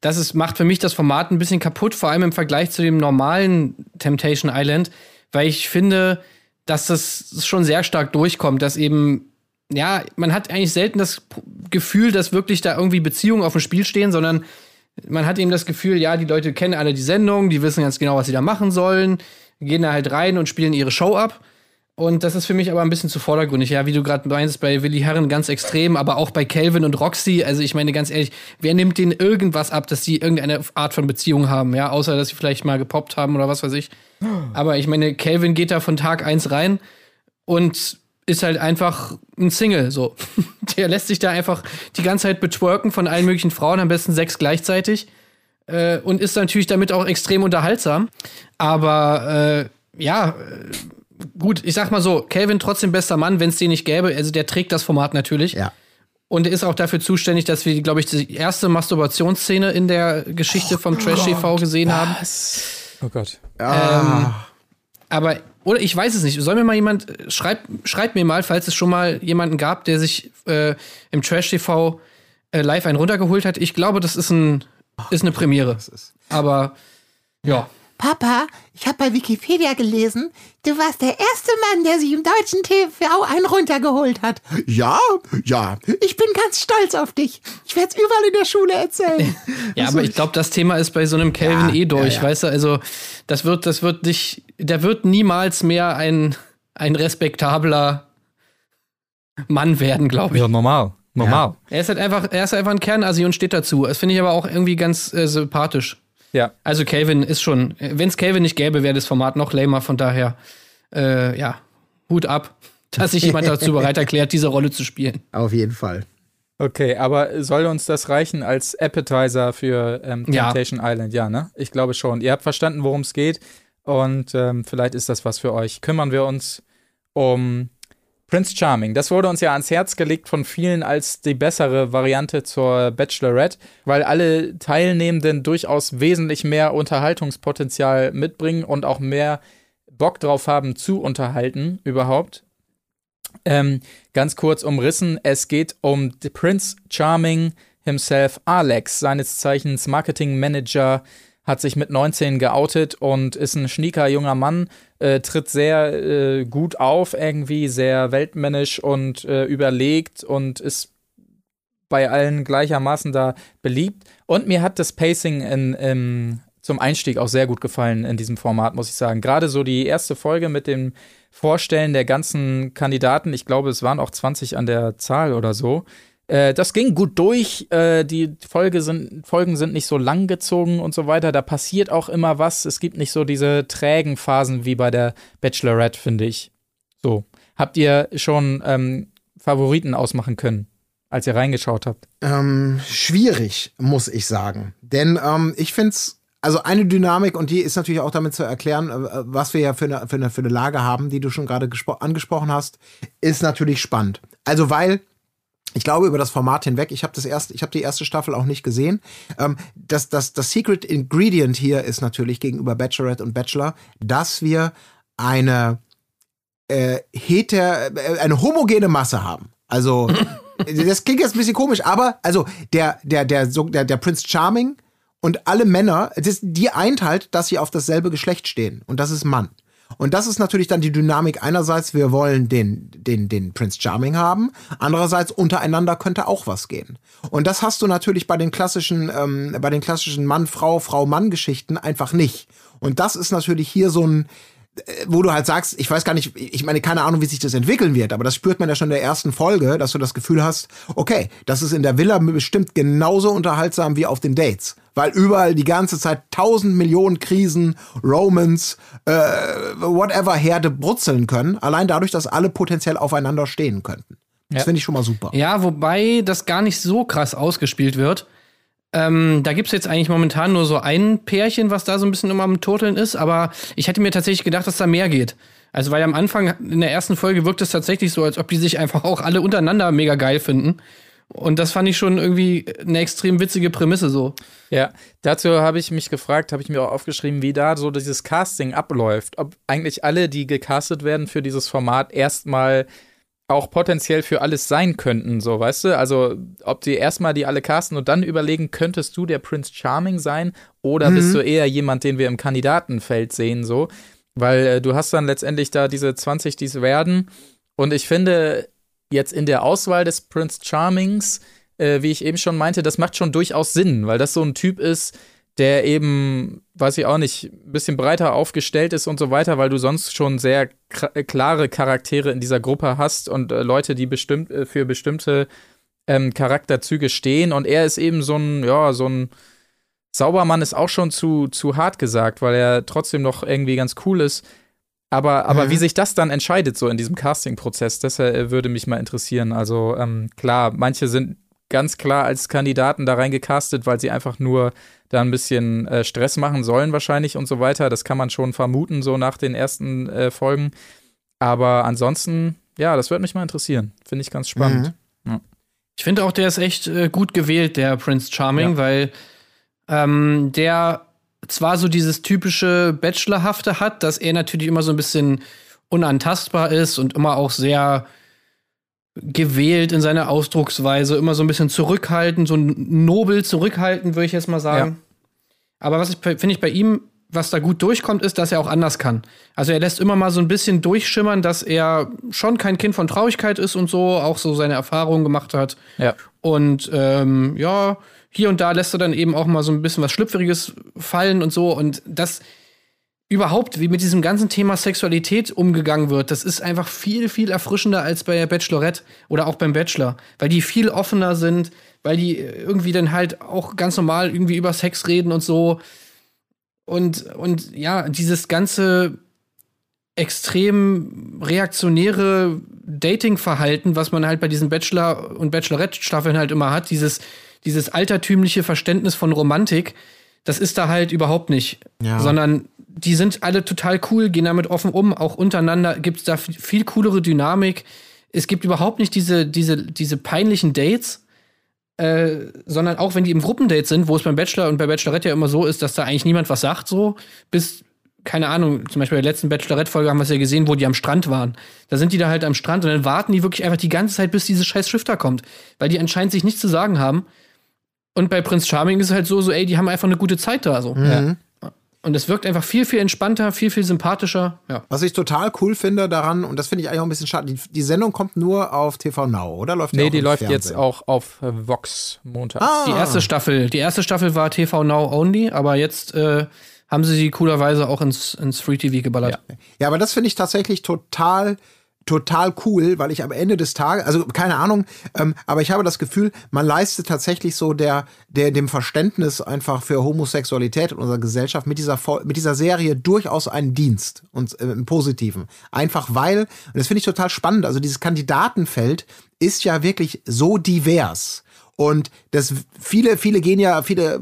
das ist, macht für mich das Format ein bisschen kaputt, vor allem im Vergleich zu dem normalen Temptation Island, weil ich finde, dass das schon sehr stark durchkommt, dass eben, ja, man hat eigentlich selten das Gefühl, dass wirklich da irgendwie Beziehungen auf dem Spiel stehen, sondern man hat eben das Gefühl, ja, die Leute kennen alle die Sendung, die wissen ganz genau, was sie da machen sollen, gehen da halt rein und spielen ihre Show ab. Und das ist für mich aber ein bisschen zu vordergründig. Ja, wie du gerade meinst, bei Willi Herren ganz extrem, aber auch bei Calvin und Roxy. Also ich meine ganz ehrlich, wer nimmt denen irgendwas ab, dass sie irgendeine Art von Beziehung haben, ja, außer dass sie vielleicht mal gepoppt haben oder was weiß ich. Aber ich meine, Calvin geht da von Tag eins rein und ist halt einfach ein Single, so. Der lässt sich da einfach die ganze Zeit betwerken von allen möglichen Frauen, am besten sechs gleichzeitig. Äh, und ist natürlich damit auch extrem unterhaltsam. Aber äh, ja, äh, gut, ich sag mal so, Calvin trotzdem bester Mann, wenn es den nicht gäbe. Also der trägt das Format natürlich. Ja. Und er ist auch dafür zuständig, dass wir, glaube ich, die erste Masturbationsszene in der Geschichte vom Trash TV gesehen haben. Oh Gott. Ähm, aber, oder ich weiß es nicht. Soll mir mal jemand, schreibt schreibt mir mal, falls es schon mal jemanden gab, der sich äh, im Trash TV äh, live einen runtergeholt hat. Ich glaube, das ist, ein, ist eine Premiere. Aber ja. Papa, ich habe bei Wikipedia gelesen, du warst der erste Mann, der sich im deutschen TV einen runtergeholt hat. Ja, ja. Ich bin ganz stolz auf dich. Ich werde es überall in der Schule erzählen. Ja, aber ich glaube, das Thema ist bei so einem Calvin Ja, eh durch, ja, ja. weißt du? Also, das wird, das wird nicht, der wird niemals mehr ein, ein respektabler Mann werden, glaube ich. Ja, normal. Normal. Er ist halt einfach, er ist einfach ein Kernasi und steht dazu. Das finde ich aber auch irgendwie ganz äh, sympathisch. Ja. Also Calvin ist schon, wenn es Calvin nicht gäbe, wäre das Format noch lamer. Von daher, äh, ja, Hut ab, dass sich jemand dazu bereit erklärt, diese Rolle zu spielen. Auf jeden Fall. Okay, aber soll uns das reichen als Appetizer für ähm, Ja. Temptation Island? Ja, ne? Ich glaube schon. Ihr habt verstanden, worum es geht. Und ähm, vielleicht ist das was für euch. Kümmern wir uns um Prince Charming. Das wurde uns ja ans Herz gelegt von vielen als die bessere Variante zur Bachelorette, weil alle Teilnehmenden durchaus wesentlich mehr Unterhaltungspotenzial mitbringen und auch mehr Bock drauf haben zu unterhalten überhaupt. Ähm, ganz kurz umrissen, es geht um Prince Charming himself, Alex, seines Zeichens Marketing Manager, hat sich mit 19 geoutet und ist ein schnieker junger Mann, äh, tritt sehr äh, gut auf, irgendwie sehr weltmännisch und äh, überlegt und ist bei allen gleichermaßen da beliebt. Und mir hat das Pacing in, im, zum Einstieg auch sehr gut gefallen in diesem Format, muss ich sagen. Gerade so die erste Folge mit dem Vorstellen der ganzen Kandidaten, ich glaube, es waren auch 20 an der Zahl oder so. Äh, das ging gut durch. Äh, die Folge sind, Folgen sind nicht so lang gezogen und so weiter. Da passiert auch immer was. Es gibt nicht so diese trägen Phasen wie bei der Bachelorette, finde ich. So. Habt ihr schon ähm, Favoriten ausmachen können, als ihr reingeschaut habt? Ähm, schwierig, muss ich sagen. Denn ähm, ich finde es, also eine Dynamik, und die ist natürlich auch damit zu erklären, äh, was wir ja für eine, für eine, für eine Lage haben, die du schon gerade gespro- angesprochen hast, ist natürlich spannend. Also weil ich glaube über das Format hinweg, ich habe das erste, ich habe die erste Staffel auch nicht gesehen. Ähm, das, das, das Secret Ingredient hier ist natürlich gegenüber Bachelorette und Bachelor, dass wir eine äh, heter, äh, eine homogene Masse haben. Also das klingt jetzt ein bisschen komisch, aber also der der der der, der Prince Charming und alle Männer, das, die eint halt, dass sie auf dasselbe Geschlecht stehen und das ist Mann. Und das ist natürlich dann die Dynamik. Einerseits, wir wollen den, den, den Prince Charming haben. Andererseits, untereinander könnte auch was gehen. Und das hast du natürlich bei den klassischen, ähm, bei den klassischen Mann-Frau, Frau-Mann-Geschichten einfach nicht. Und das ist natürlich hier so ein, wo du halt sagst, ich weiß gar nicht, ich meine, keine Ahnung, wie sich das entwickeln wird, aber das spürt man ja schon in der ersten Folge, dass du das Gefühl hast, okay, das ist in der Villa bestimmt genauso unterhaltsam wie auf den Dates. Weil überall die ganze Zeit tausend Millionen Krisen, Romans, äh, whatever Herde brutzeln können, allein dadurch, dass alle potenziell aufeinander stehen könnten. Das Ja. finde ich schon mal super. Ja, wobei das gar nicht so krass ausgespielt wird. Ähm, da gibt's jetzt eigentlich momentan nur so ein Pärchen, was da so ein bisschen immer am Turteln ist, aber ich hätte mir tatsächlich gedacht, dass da mehr geht. Also, weil am Anfang in der ersten Folge wirkt es tatsächlich so, als ob die sich einfach auch alle untereinander mega geil finden. Und das fand ich schon irgendwie eine extrem witzige Prämisse so. Ja, dazu habe ich mich gefragt, habe ich mir auch aufgeschrieben, wie da so dieses Casting abläuft. Ob eigentlich alle, die gecastet werden für dieses Format, erstmal auch potenziell für alles sein könnten, so, weißt du? Also, ob die erstmal die alle casten und dann überlegen, könntest du der Prince Charming sein oder bist du eher jemand, den wir im Kandidatenfeld sehen, so? Weil äh, du hast dann letztendlich da diese 20, die es werden. Und ich finde, jetzt in der Auswahl des Prince Charmings, äh, wie ich eben schon meinte, das macht schon durchaus Sinn, weil das so ein Typ ist, der eben, weiß ich auch nicht, ein bisschen breiter aufgestellt ist und so weiter, weil du sonst schon sehr äh, klare Charaktere in dieser Gruppe hast und äh, Leute, die bestimmt äh, für bestimmte ähm, Charakterzüge stehen. Und er ist eben so ein, ja, so ein Saubermann ist auch schon zu, zu hart gesagt, weil er trotzdem noch irgendwie ganz cool ist. Aber, aber Mhm. wie sich das dann entscheidet, so in diesem Casting-Prozess, das äh, würde mich mal interessieren. Also ähm, klar, manche sind ganz klar als Kandidaten da reingecastet, weil sie einfach nur da ein bisschen äh, Stress machen sollen wahrscheinlich und so weiter. Das kann man schon vermuten, so nach den ersten äh, Folgen. Aber ansonsten, ja, das würde mich mal interessieren. Finde ich ganz spannend. Ich finde auch, der ist echt äh, gut gewählt, der Prince Charming, Ja. weil ähm, der zwar so dieses typische Bachelorhafte hat, dass er natürlich immer so ein bisschen unantastbar ist und immer auch sehr gewählt in seiner Ausdrucksweise, immer so ein bisschen zurückhaltend, so nobel zurückhaltend, würde ich jetzt mal sagen. Aber was ich finde ich bei ihm, was da gut durchkommt, ist, dass er auch anders kann. Also er lässt immer mal so ein bisschen durchschimmern, dass er schon kein Kind von Traurigkeit ist und so, auch so seine Erfahrungen gemacht hat. Ja. Und ähm, ja, hier und da lässt er dann eben auch mal so ein bisschen was Schlüpfriges fallen und so. Und das überhaupt, wie mit diesem ganzen Thema Sexualität umgegangen wird, das ist einfach viel, viel erfrischender als bei der Bachelorette oder auch beim Bachelor. Weil die viel offener sind, weil die irgendwie dann halt auch ganz normal irgendwie über Sex reden und so. Und, und ja, dieses ganze extrem reaktionäre Dating-Verhalten, was man halt bei diesen Bachelor- und Bachelorette-Staffeln halt immer hat, dieses, dieses altertümliche Verständnis von Romantik, das ist da halt überhaupt nicht. Ja. Sondern die sind alle total cool, gehen damit offen um. Auch untereinander gibt es da viel, coolere Dynamik. Es gibt überhaupt nicht diese, diese, diese peinlichen Dates, äh, sondern auch wenn die im Gruppendate sind, wo es beim Bachelor und bei Bachelorette ja immer so ist, dass da eigentlich niemand was sagt, so, bis, keine Ahnung, zum Beispiel bei der letzten Bachelorette-Folge haben wir es ja gesehen, wo die am Strand waren. Da sind die da halt am Strand und dann warten die wirklich einfach die ganze Zeit, bis dieses scheiß Schiff da kommt. Weil die anscheinend sich nichts zu sagen haben. Und bei Prinz Charming ist es halt so, so, ey, die haben einfach eine gute Zeit da, so. Mhm. Und es wirkt einfach viel, viel entspannter, viel, viel sympathischer. Ja. Was ich total cool finde daran, und das finde ich eigentlich auch ein bisschen schade, die, die Sendung kommt nur auf TV Now, oder? Läuft Nee, auch die im läuft Fernsehen? jetzt auch auf äh, Vox montags. Ah, Die erste Staffel, die erste Staffel war TV Now only, aber jetzt äh, haben sie sie coolerweise auch ins, ins Free TV geballert. Ja, aber das finde ich tatsächlich total total cool, weil ich am Ende des Tages, also keine Ahnung, ähm, aber ich habe das Gefühl, man leistet tatsächlich so der, der dem Verständnis einfach für Homosexualität in unserer Gesellschaft mit dieser mit dieser Serie durchaus einen Dienst und äh, im Positiven. Einfach weil, und das finde ich total spannend, also dieses Kandidatenfeld ist ja wirklich so divers. Und das viele, viele gehen ja, viele,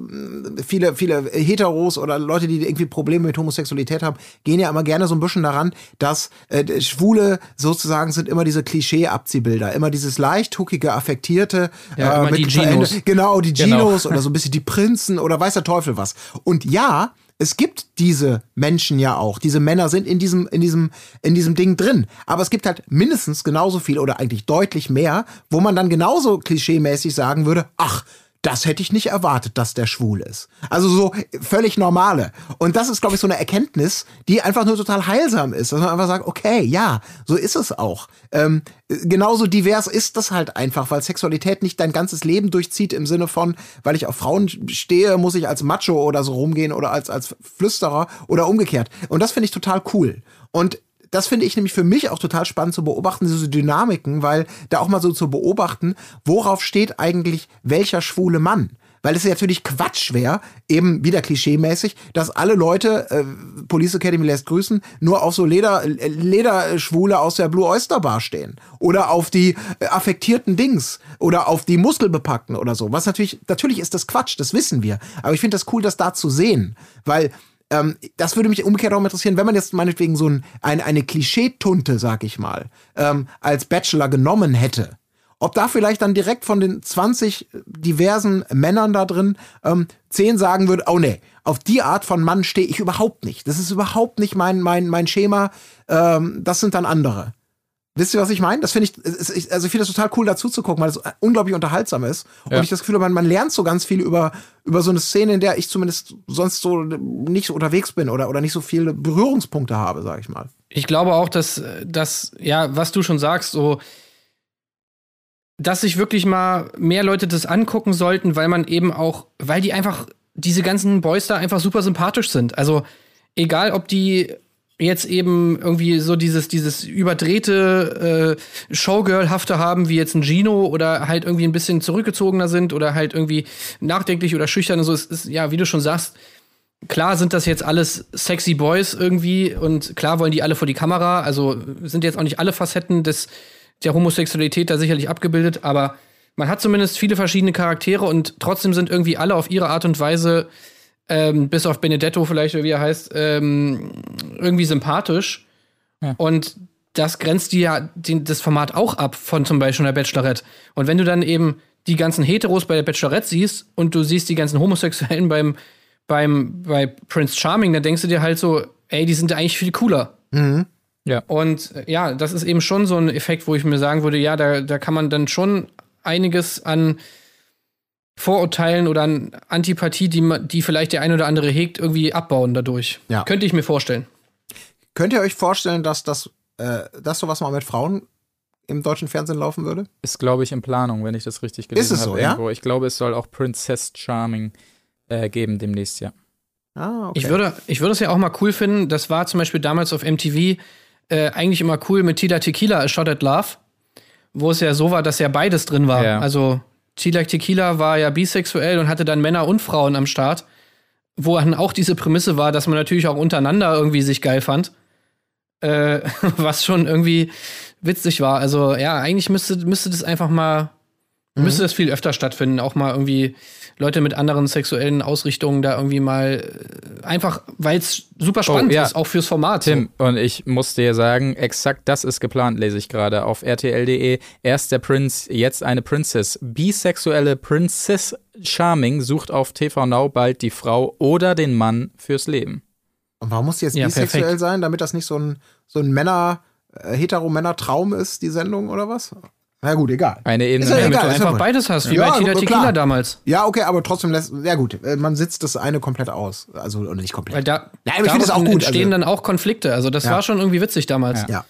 viele, viele Heteros oder Leute, die irgendwie Probleme mit Homosexualität haben, gehen ja immer gerne so ein bisschen daran, dass äh, Schwule sozusagen sind immer diese Klischee-Abziehbilder, immer dieses leicht huckige, affektierte, äh, Ja, immer die Ginos. genau, die Genau. Ginos oder so ein bisschen die Prinzen oder weiß der Teufel was. Und ja, es gibt diese Menschen ja auch. Diese Männer sind in diesem, in diesem, in diesem Ding drin. Aber es gibt halt mindestens genauso viel oder eigentlich deutlich mehr, wo man dann genauso klischeemäßig sagen würde, ach, das hätte ich nicht erwartet, dass der schwul ist. Also so völlig normale. Und das ist, glaube ich, so eine Erkenntnis, die einfach nur total heilsam ist. Dass man einfach sagt, okay, ja, so ist es auch. Ähm, genauso divers ist das halt einfach, weil Sexualität nicht dein ganzes Leben durchzieht im Sinne von, weil ich auf Frauen stehe, muss ich als Macho oder so rumgehen oder als, als Flüsterer oder umgekehrt. Und das finde ich total cool. Und das finde ich nämlich für mich auch total spannend zu beobachten, diese Dynamiken, weil da auch mal so zu beobachten, worauf steht eigentlich welcher schwule Mann? Weil es ja natürlich Quatsch wäre, eben wieder klischeemäßig, dass alle Leute, äh, Police Academy lässt grüßen, nur auf so Leder, äh, Lederschwule aus der Blue Oyster Bar stehen. Oder auf die äh, affektierten Dings. Oder auf die Muskelbepackten oder so. Was natürlich, natürlich ist das Quatsch, das wissen wir. Aber ich finde das cool, das da zu sehen. Weil ähm, das würde mich umgekehrt auch interessieren, wenn man jetzt meinetwegen so ein, ein, eine Klischeetunte, sag ich mal, ähm, als Bachelor genommen hätte. Ob da vielleicht dann direkt von den 20 diversen Männern da drin ähm, 10 sagen würde, oh nee, auf die Art von Mann stehe ich überhaupt nicht. Das ist überhaupt nicht mein, mein, mein Schema. Ähm, das sind dann andere. Wisst ihr, was ich meine? Das finde ich, also ich finde das total cool dazu zu gucken, weil es unglaublich unterhaltsam ist. Und Ja. ich das Gefühl habe, man, man lernt so ganz viel über, über so eine Szene, in der ich zumindest sonst so nicht so unterwegs bin oder, oder nicht so viele Berührungspunkte habe, sag ich mal. Ich glaube auch, dass das, ja, was du schon sagst, so, dass sich wirklich mal mehr Leute das angucken sollten, weil man eben auch, weil die einfach, diese ganzen Boys da einfach super sympathisch sind. Also, egal ob die jetzt eben irgendwie so dieses, dieses überdrehte äh, Showgirl-hafte haben, wie jetzt ein Gino oder halt irgendwie ein bisschen zurückgezogener sind oder halt irgendwie nachdenklich oder schüchtern. So, es ist, ja, wie du schon sagst, klar sind das jetzt alles sexy Boys irgendwie und klar wollen die alle vor die Kamera. Also sind jetzt auch nicht alle Facetten des, der Homosexualität da sicherlich abgebildet, aber man hat zumindest viele verschiedene Charaktere und trotzdem sind irgendwie alle auf ihre Art und Weise, ähm, bis auf Benedetto vielleicht, oder wie er heißt, ähm, irgendwie sympathisch. Und das grenzt die ja den, das Format auch ab von zum Beispiel einer Bachelorette. Und wenn du dann eben die ganzen Heteros bei der Bachelorette siehst und du siehst die ganzen Homosexuellen beim, beim, bei Prince Charming, dann denkst du dir halt so, ey, die sind ja eigentlich viel cooler. Ja. Und äh, ja, das ist eben schon so ein Effekt, wo ich mir sagen würde, ja, da, da kann man dann schon einiges an Vorurteilen oder an Antipathie, die, man- die vielleicht der ein oder andere hegt, irgendwie abbauen dadurch. Ja. Könnte ich mir vorstellen. Könnt ihr euch vorstellen, dass das, äh, dass sowas mal mit Frauen im deutschen Fernsehen laufen würde? Ist, glaube ich, in Planung, wenn ich das richtig gelesen Ist es habe. so, ja? irgendwo. Ich glaube, es soll auch Princess Charming äh, geben demnächst, ja. Ah, okay. Ich würde, ich würde es ja auch mal cool finden. Das war zum Beispiel damals auf MTV äh, eigentlich immer cool mit Tila Tequila, A Shot at Love, wo es ja so war, dass ja beides drin war. Ja. Also Tila Tequila war ja bisexuell und hatte dann Männer und Frauen am Start, wo dann auch diese Prämisse war, dass man natürlich auch untereinander irgendwie sich geil fand. Äh, was schon irgendwie witzig war. Also ja, eigentlich müsste, müsste das einfach mal, müsste das viel öfter stattfinden. Auch mal irgendwie Leute mit anderen sexuellen Ausrichtungen da irgendwie mal äh, einfach, weil es super spannend Oh, ja. ist, auch fürs Format. Tim, und ich muss dir sagen, exakt das ist geplant, lese ich gerade auf rtl.de. Erst der Prinz, jetzt eine Princess. Bisexuelle Princess Charming sucht auf TV Now bald die Frau oder den Mann fürs Leben. Und warum muss die jetzt Ja, bisexuell perfekt. sein, damit das nicht so ein, so ein Männer, äh, hetero-Männer-Traum ist, die Sendung oder was? Na gut, egal. Eine Ebene Ist ja Ja, egal, damit du ja einfach beides hast, wie Ja, bei Tila gut, Tequila damals. Ja, okay, aber trotzdem lässt, ja gut, äh, man sitzt das eine komplett aus. Also, oder nicht Weil komplett. da Ja, aber ich finde das auch gut, entstehen also- dann auch Konflikte. Also das Ja. war schon irgendwie witzig damals. Ja.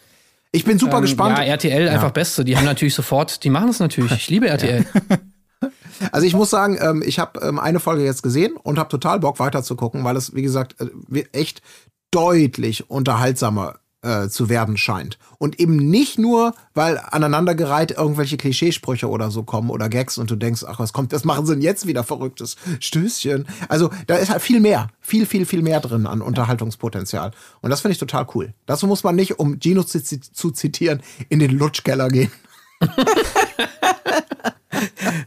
Ich bin super Ähm, gespannt. Ja, RTL einfach Beste. Die haben natürlich sofort, die machen es natürlich. Ich liebe RTL. Also ich muss sagen, ähm, ich habe ähm, eine Folge jetzt gesehen und habe total Bock weiter zu gucken, weil es, wie gesagt, äh, echt deutlich unterhaltsamer äh, zu werden scheint. Und eben nicht nur, weil aneinandergereiht irgendwelche Klischeesprüche oder so kommen oder Gags und du denkst, ach, was kommt, was machen sie denn jetzt wieder verrücktes Stößchen. Also da ist halt viel mehr, viel, viel, viel mehr drin an Unterhaltungspotenzial. Und das finde ich total cool. Dazu muss man nicht, um Gino zu, zu zitieren, in den Lutschkeller gehen.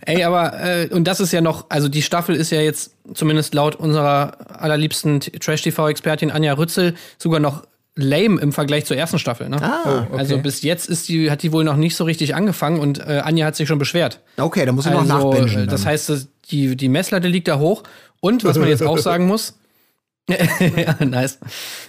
Ey, aber, äh, und das ist ja noch, also die Staffel ist ja jetzt zumindest laut unserer allerliebsten Trash-TV-Expertin Anja Rützel sogar noch lame im Vergleich zur ersten Staffel. Ne? Ah, Also bis jetzt ist die, hat die wohl noch nicht so richtig angefangen und äh, Anja hat sich schon beschwert. Okay, da muss ich noch Also, nachbingen. äh, das heißt, die, die Messlatte liegt da hoch. Und was man jetzt auch sagen muss, ja, nice.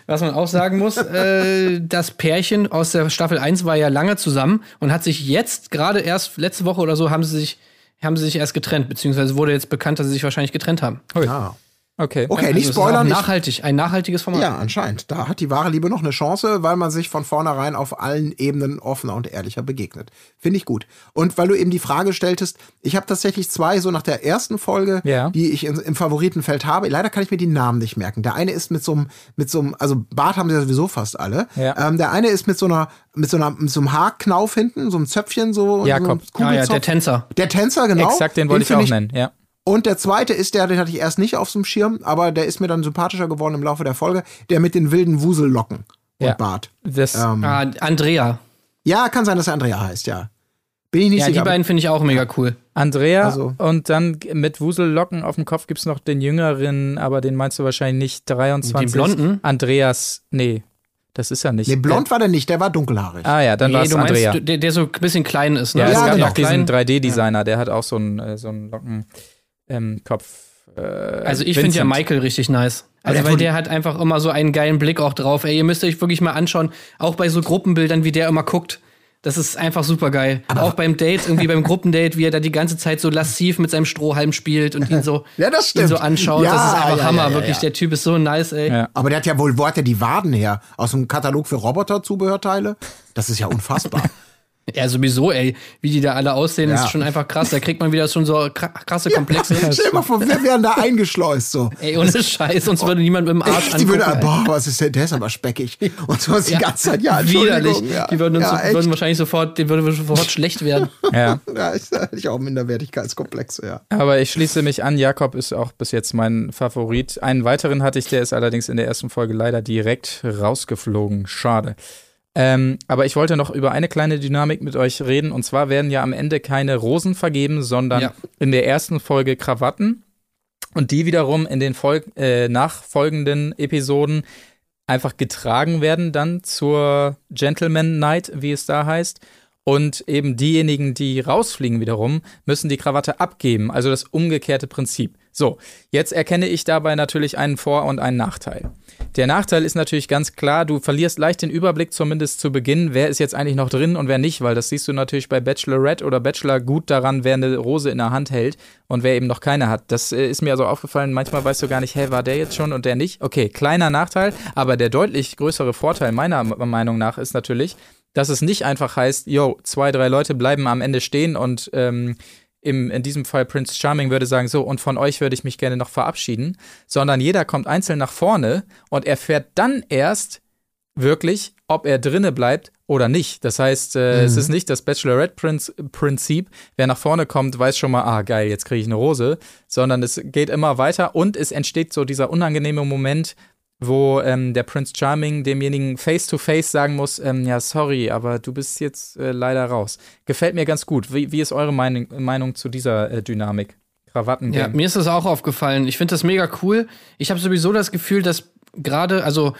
Was man auch sagen muss, äh, das Pärchen aus der Staffel 1 war ja lange zusammen und hat sich jetzt gerade erst letzte Woche oder so haben sie sich haben sie sich erst getrennt, beziehungsweise wurde jetzt bekannt, dass sie sich wahrscheinlich getrennt haben. Ah. Okay. Okay, Also nicht spoilern. Nachhaltig, ein nachhaltiges Format. ja, anscheinend. Da hat die wahre Liebe noch eine Chance, weil man sich von vornherein auf allen Ebenen offener und ehrlicher begegnet. Finde ich gut. Und weil du eben die Frage stelltest, ich habe tatsächlich zwei so nach der ersten Folge, Ja. die ich in, im Favoritenfeld habe. Leider kann ich mir die Namen nicht merken. Der eine ist mit so einem, mit so einem, also Bart haben sie ja sowieso fast alle. Ja. Ähm, der eine ist mit so einer, mit so einer, mit so einem Haarknauf hinten, so einem Zöpfchen, so. Jakob. So Ah ja, der. Tänzer. Der Tänzer, genau. Exakt, den wollte ich auch nennen, ja. Und der zweite ist der, den hatte ich erst nicht auf dem Schirm, aber der ist mir dann sympathischer geworden im Laufe der Folge, der mit den wilden Wusellocken und Ja. Bart. Das, Ähm, Ah, Andrea. ja, kann sein, dass er Andrea heißt, ja. Bin ich nicht Ja, die sicher. beiden finde ich auch mega cool. Andrea Also- und dann mit Wusellocken auf dem Kopf gibt's noch den jüngeren, aber den meinst du wahrscheinlich nicht 23. Den blonden? Andreas, nee, das ist er nicht. nee, blond war der nicht, der war dunkelhaarig. Ah ja, dann Nee, war es meinst, Andrea. du- der, der so ein bisschen klein ist, ne? ja, es Ja, gab genau. noch diesen klein. 3D-Designer, der hat auch so einen, äh, so einen Locken ähm, Kopf. Äh, Also ich finde ja. Michael richtig nice. Also der weil der hat einfach immer so einen geilen Blick auch drauf. Ey, ihr müsst euch wirklich mal anschauen, auch bei so Gruppenbildern, wie der immer guckt. Das ist einfach super geil. Auch beim Date, irgendwie beim Gruppendate, wie er da die ganze Zeit so lassiv mit seinem Strohhalm spielt und ihn so, Ja, das ihn so anschaut. Ja, das ist einfach ja, Hammer, ja, wirklich. Der Typ ist so nice, ey. Aber der hat ja wohl, wo hat der die Waden her? Aus dem Katalog für Roboter-Zubehörteile? Das ist ja unfassbar. Ja, sowieso, ey. Wie die da alle aussehen, Ja. ist schon einfach krass. Da kriegt man wieder schon so kra- krasse Komplexe. Stell dir mal vor, wir wären da eingeschleust so. Ey, ohne Scheiß, uns würde niemand mit dem Arsch die angucken. würde, ey. boah, was ist denn, der ist aber speckig. Und so ist die Ja, ganze Zeit, ja, widerlich. Ja, Die würden uns ja, würden wahrscheinlich sofort, denen würde sofort schlecht werden. Ja. Ja, ist ich auch Minderwertigkeitskomplexe, ja. Aber ich schließe mich an, Jakob ist auch bis jetzt mein Favorit. Einen weiteren hatte ich, der ist allerdings in der ersten Folge leider direkt rausgeflogen. Schade. Ähm, aber ich wollte noch über eine kleine Dynamik mit euch reden. Und zwar werden ja am Ende keine Rosen vergeben, sondern Ja. in der ersten Folge Krawatten. Und die wiederum in den Fol äh, nachfolgenden Episoden einfach getragen werden dann zur Gentleman Night, wie es da heißt. Und eben diejenigen, die rausfliegen wiederum, müssen die Krawatte abgeben. Also das umgekehrte Prinzip. So, jetzt erkenne ich dabei natürlich einen Vor- und einen Nachteil. Der Nachteil ist natürlich ganz klar, du verlierst leicht den Überblick, zumindest zu Beginn, wer ist jetzt eigentlich noch drin und wer nicht, weil das siehst du natürlich bei Bachelorette oder Bachelor gut daran, wer eine Rose in der Hand hält und wer eben noch keine hat. Das äh, ist mir also aufgefallen, manchmal weißt du gar nicht, hä, war der jetzt schon und der nicht? Okay, kleiner Nachteil, aber der deutlich größere Vorteil meiner Meinung nach ist natürlich, dass es nicht einfach heißt, yo, zwei, drei Leute bleiben am Ende stehen und ähm, im, in diesem Fall Prince Charming würde sagen, so, und von euch würde ich mich gerne noch verabschieden, sondern jeder kommt einzeln nach vorne und erfährt dann erst wirklich, ob er drinne bleibt oder nicht. Das heißt, äh, es ist nicht das Bachelorette-Prinzip, wer nach vorne kommt, weiß schon mal, ah, geil, jetzt kriege ich eine Rose, sondern es geht immer weiter und es entsteht so dieser unangenehme Moment, wo ähm, der Prince Charming demjenigen face-to-face sagen muss, ähm, ja, sorry, aber du bist jetzt äh, leider raus. Gefällt mir ganz gut. Wie, wie ist eure Meinung, Meinung zu dieser äh, Dynamik? Krawatten Ja, mir ist das auch aufgefallen. Ich finde das mega cool. Ich habe sowieso das Gefühl, dass gerade, also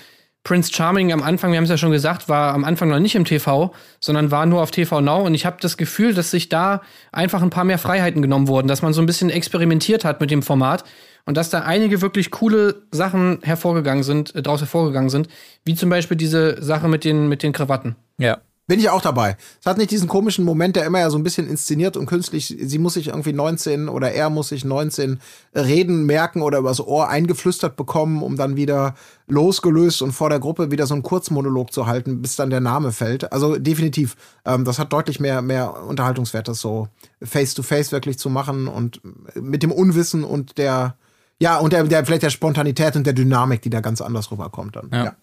Prince Charming am Anfang, wir haben es ja schon gesagt, war am Anfang noch nicht im TV, sondern war nur auf TV Now. Und ich habe das Gefühl, dass sich da einfach ein paar mehr Freiheiten genommen wurden, dass man so ein bisschen experimentiert hat mit dem Format und dass da einige wirklich coole Sachen hervorgegangen sind, äh, daraus hervorgegangen sind, wie zum Beispiel diese Sache mit den, mit den Krawatten. Ja. Bin ich auch dabei. Es hat nicht diesen komischen Moment, der immer ja so ein bisschen inszeniert und künstlich, sie muss sich irgendwie 19 oder er muss sich 19 Reden merken oder übers Ohr eingeflüstert bekommen, um dann wieder losgelöst und vor der Gruppe wieder so einen Kurzmonolog zu halten, bis dann der Name fällt. Also definitiv, ähm, das hat deutlich mehr, mehr Unterhaltungswert, das so face-to-face wirklich zu machen und mit dem Unwissen und der, ja, und der, der vielleicht der Spontanität und der Dynamik, die da ganz anders rüberkommt dann. Ja.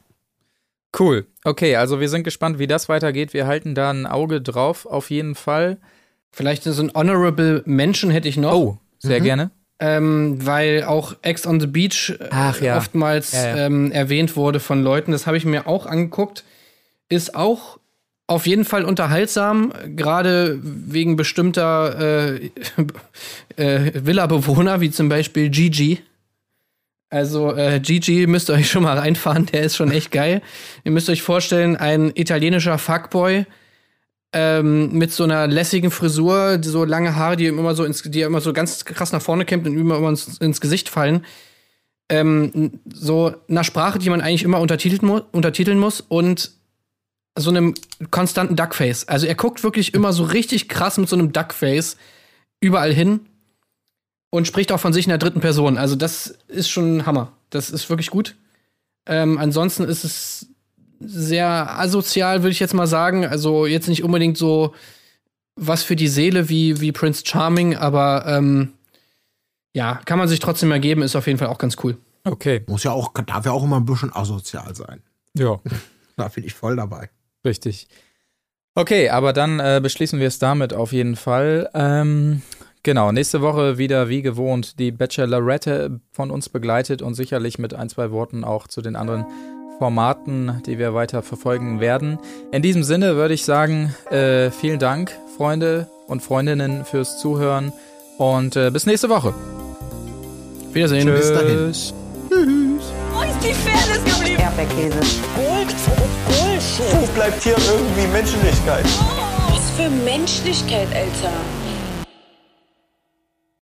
Cool. Okay, also wir sind gespannt, wie das weitergeht. Wir halten da ein Auge drauf, auf jeden Fall. Vielleicht so ein Honorable Mention hätte ich noch. Oh, sehr gerne. ähm, weil auch Ex on the Beach äh, Ach ja. oftmals Ja, ja. Ähm, erwähnt wurde von Leuten. Das habe ich mir auch angeguckt. Ist auch auf jeden Fall unterhaltsam, gerade wegen bestimmter äh, äh, Villa-Bewohner, wie zum Beispiel Gigi. Also äh, Gigi müsst ihr euch schon mal reinfahren, der ist schon echt geil. Ihr müsst euch vorstellen, ein italienischer Fuckboy, ähm, mit so einer lässigen Frisur, so lange Haare, die ihm immer so ins, die immer so ganz krass nach vorne kämmt und ihm immer ins, ins Gesicht fallen. Ähm, so einer Sprache, die man eigentlich immer untertiteln, mu untertiteln muss und so einem konstanten Duckface. Also er guckt wirklich immer so richtig krass mit so einem Duckface überall hin. Und spricht auch von sich in der dritten Person. Also das ist schon ein Hammer. Das ist wirklich gut. Ähm, ansonsten ist es sehr asozial, würde ich jetzt mal sagen. Also jetzt nicht unbedingt so was für die Seele wie, wie Prince Charming, aber ähm, ja, kann man sich trotzdem mal geben, ist auf jeden Fall auch ganz cool. Okay. Muss ja auch, darf ja auch immer ein bisschen asozial sein. Ja. Da bin ich voll dabei. Richtig. Okay, aber dann äh, beschließen wir es damit auf jeden Fall. Ähm, genau, nächste Woche wieder wie gewohnt die Bachelorette von uns begleitet und sicherlich mit ein, zwei Worten auch zu den anderen Formaten, die wir weiter verfolgen werden. In diesem Sinne würde ich sagen, äh, vielen Dank, Freunde und Freundinnen, fürs Zuhören und äh, bis nächste Woche. Wiedersehen. Bis dahin. Tschüss. Wo ist die Fairness geblieben? Erdbeerkäse. Gold, Gold, Wo bleibt hier irgendwie Menschlichkeit? Was für Menschlichkeit, Alter.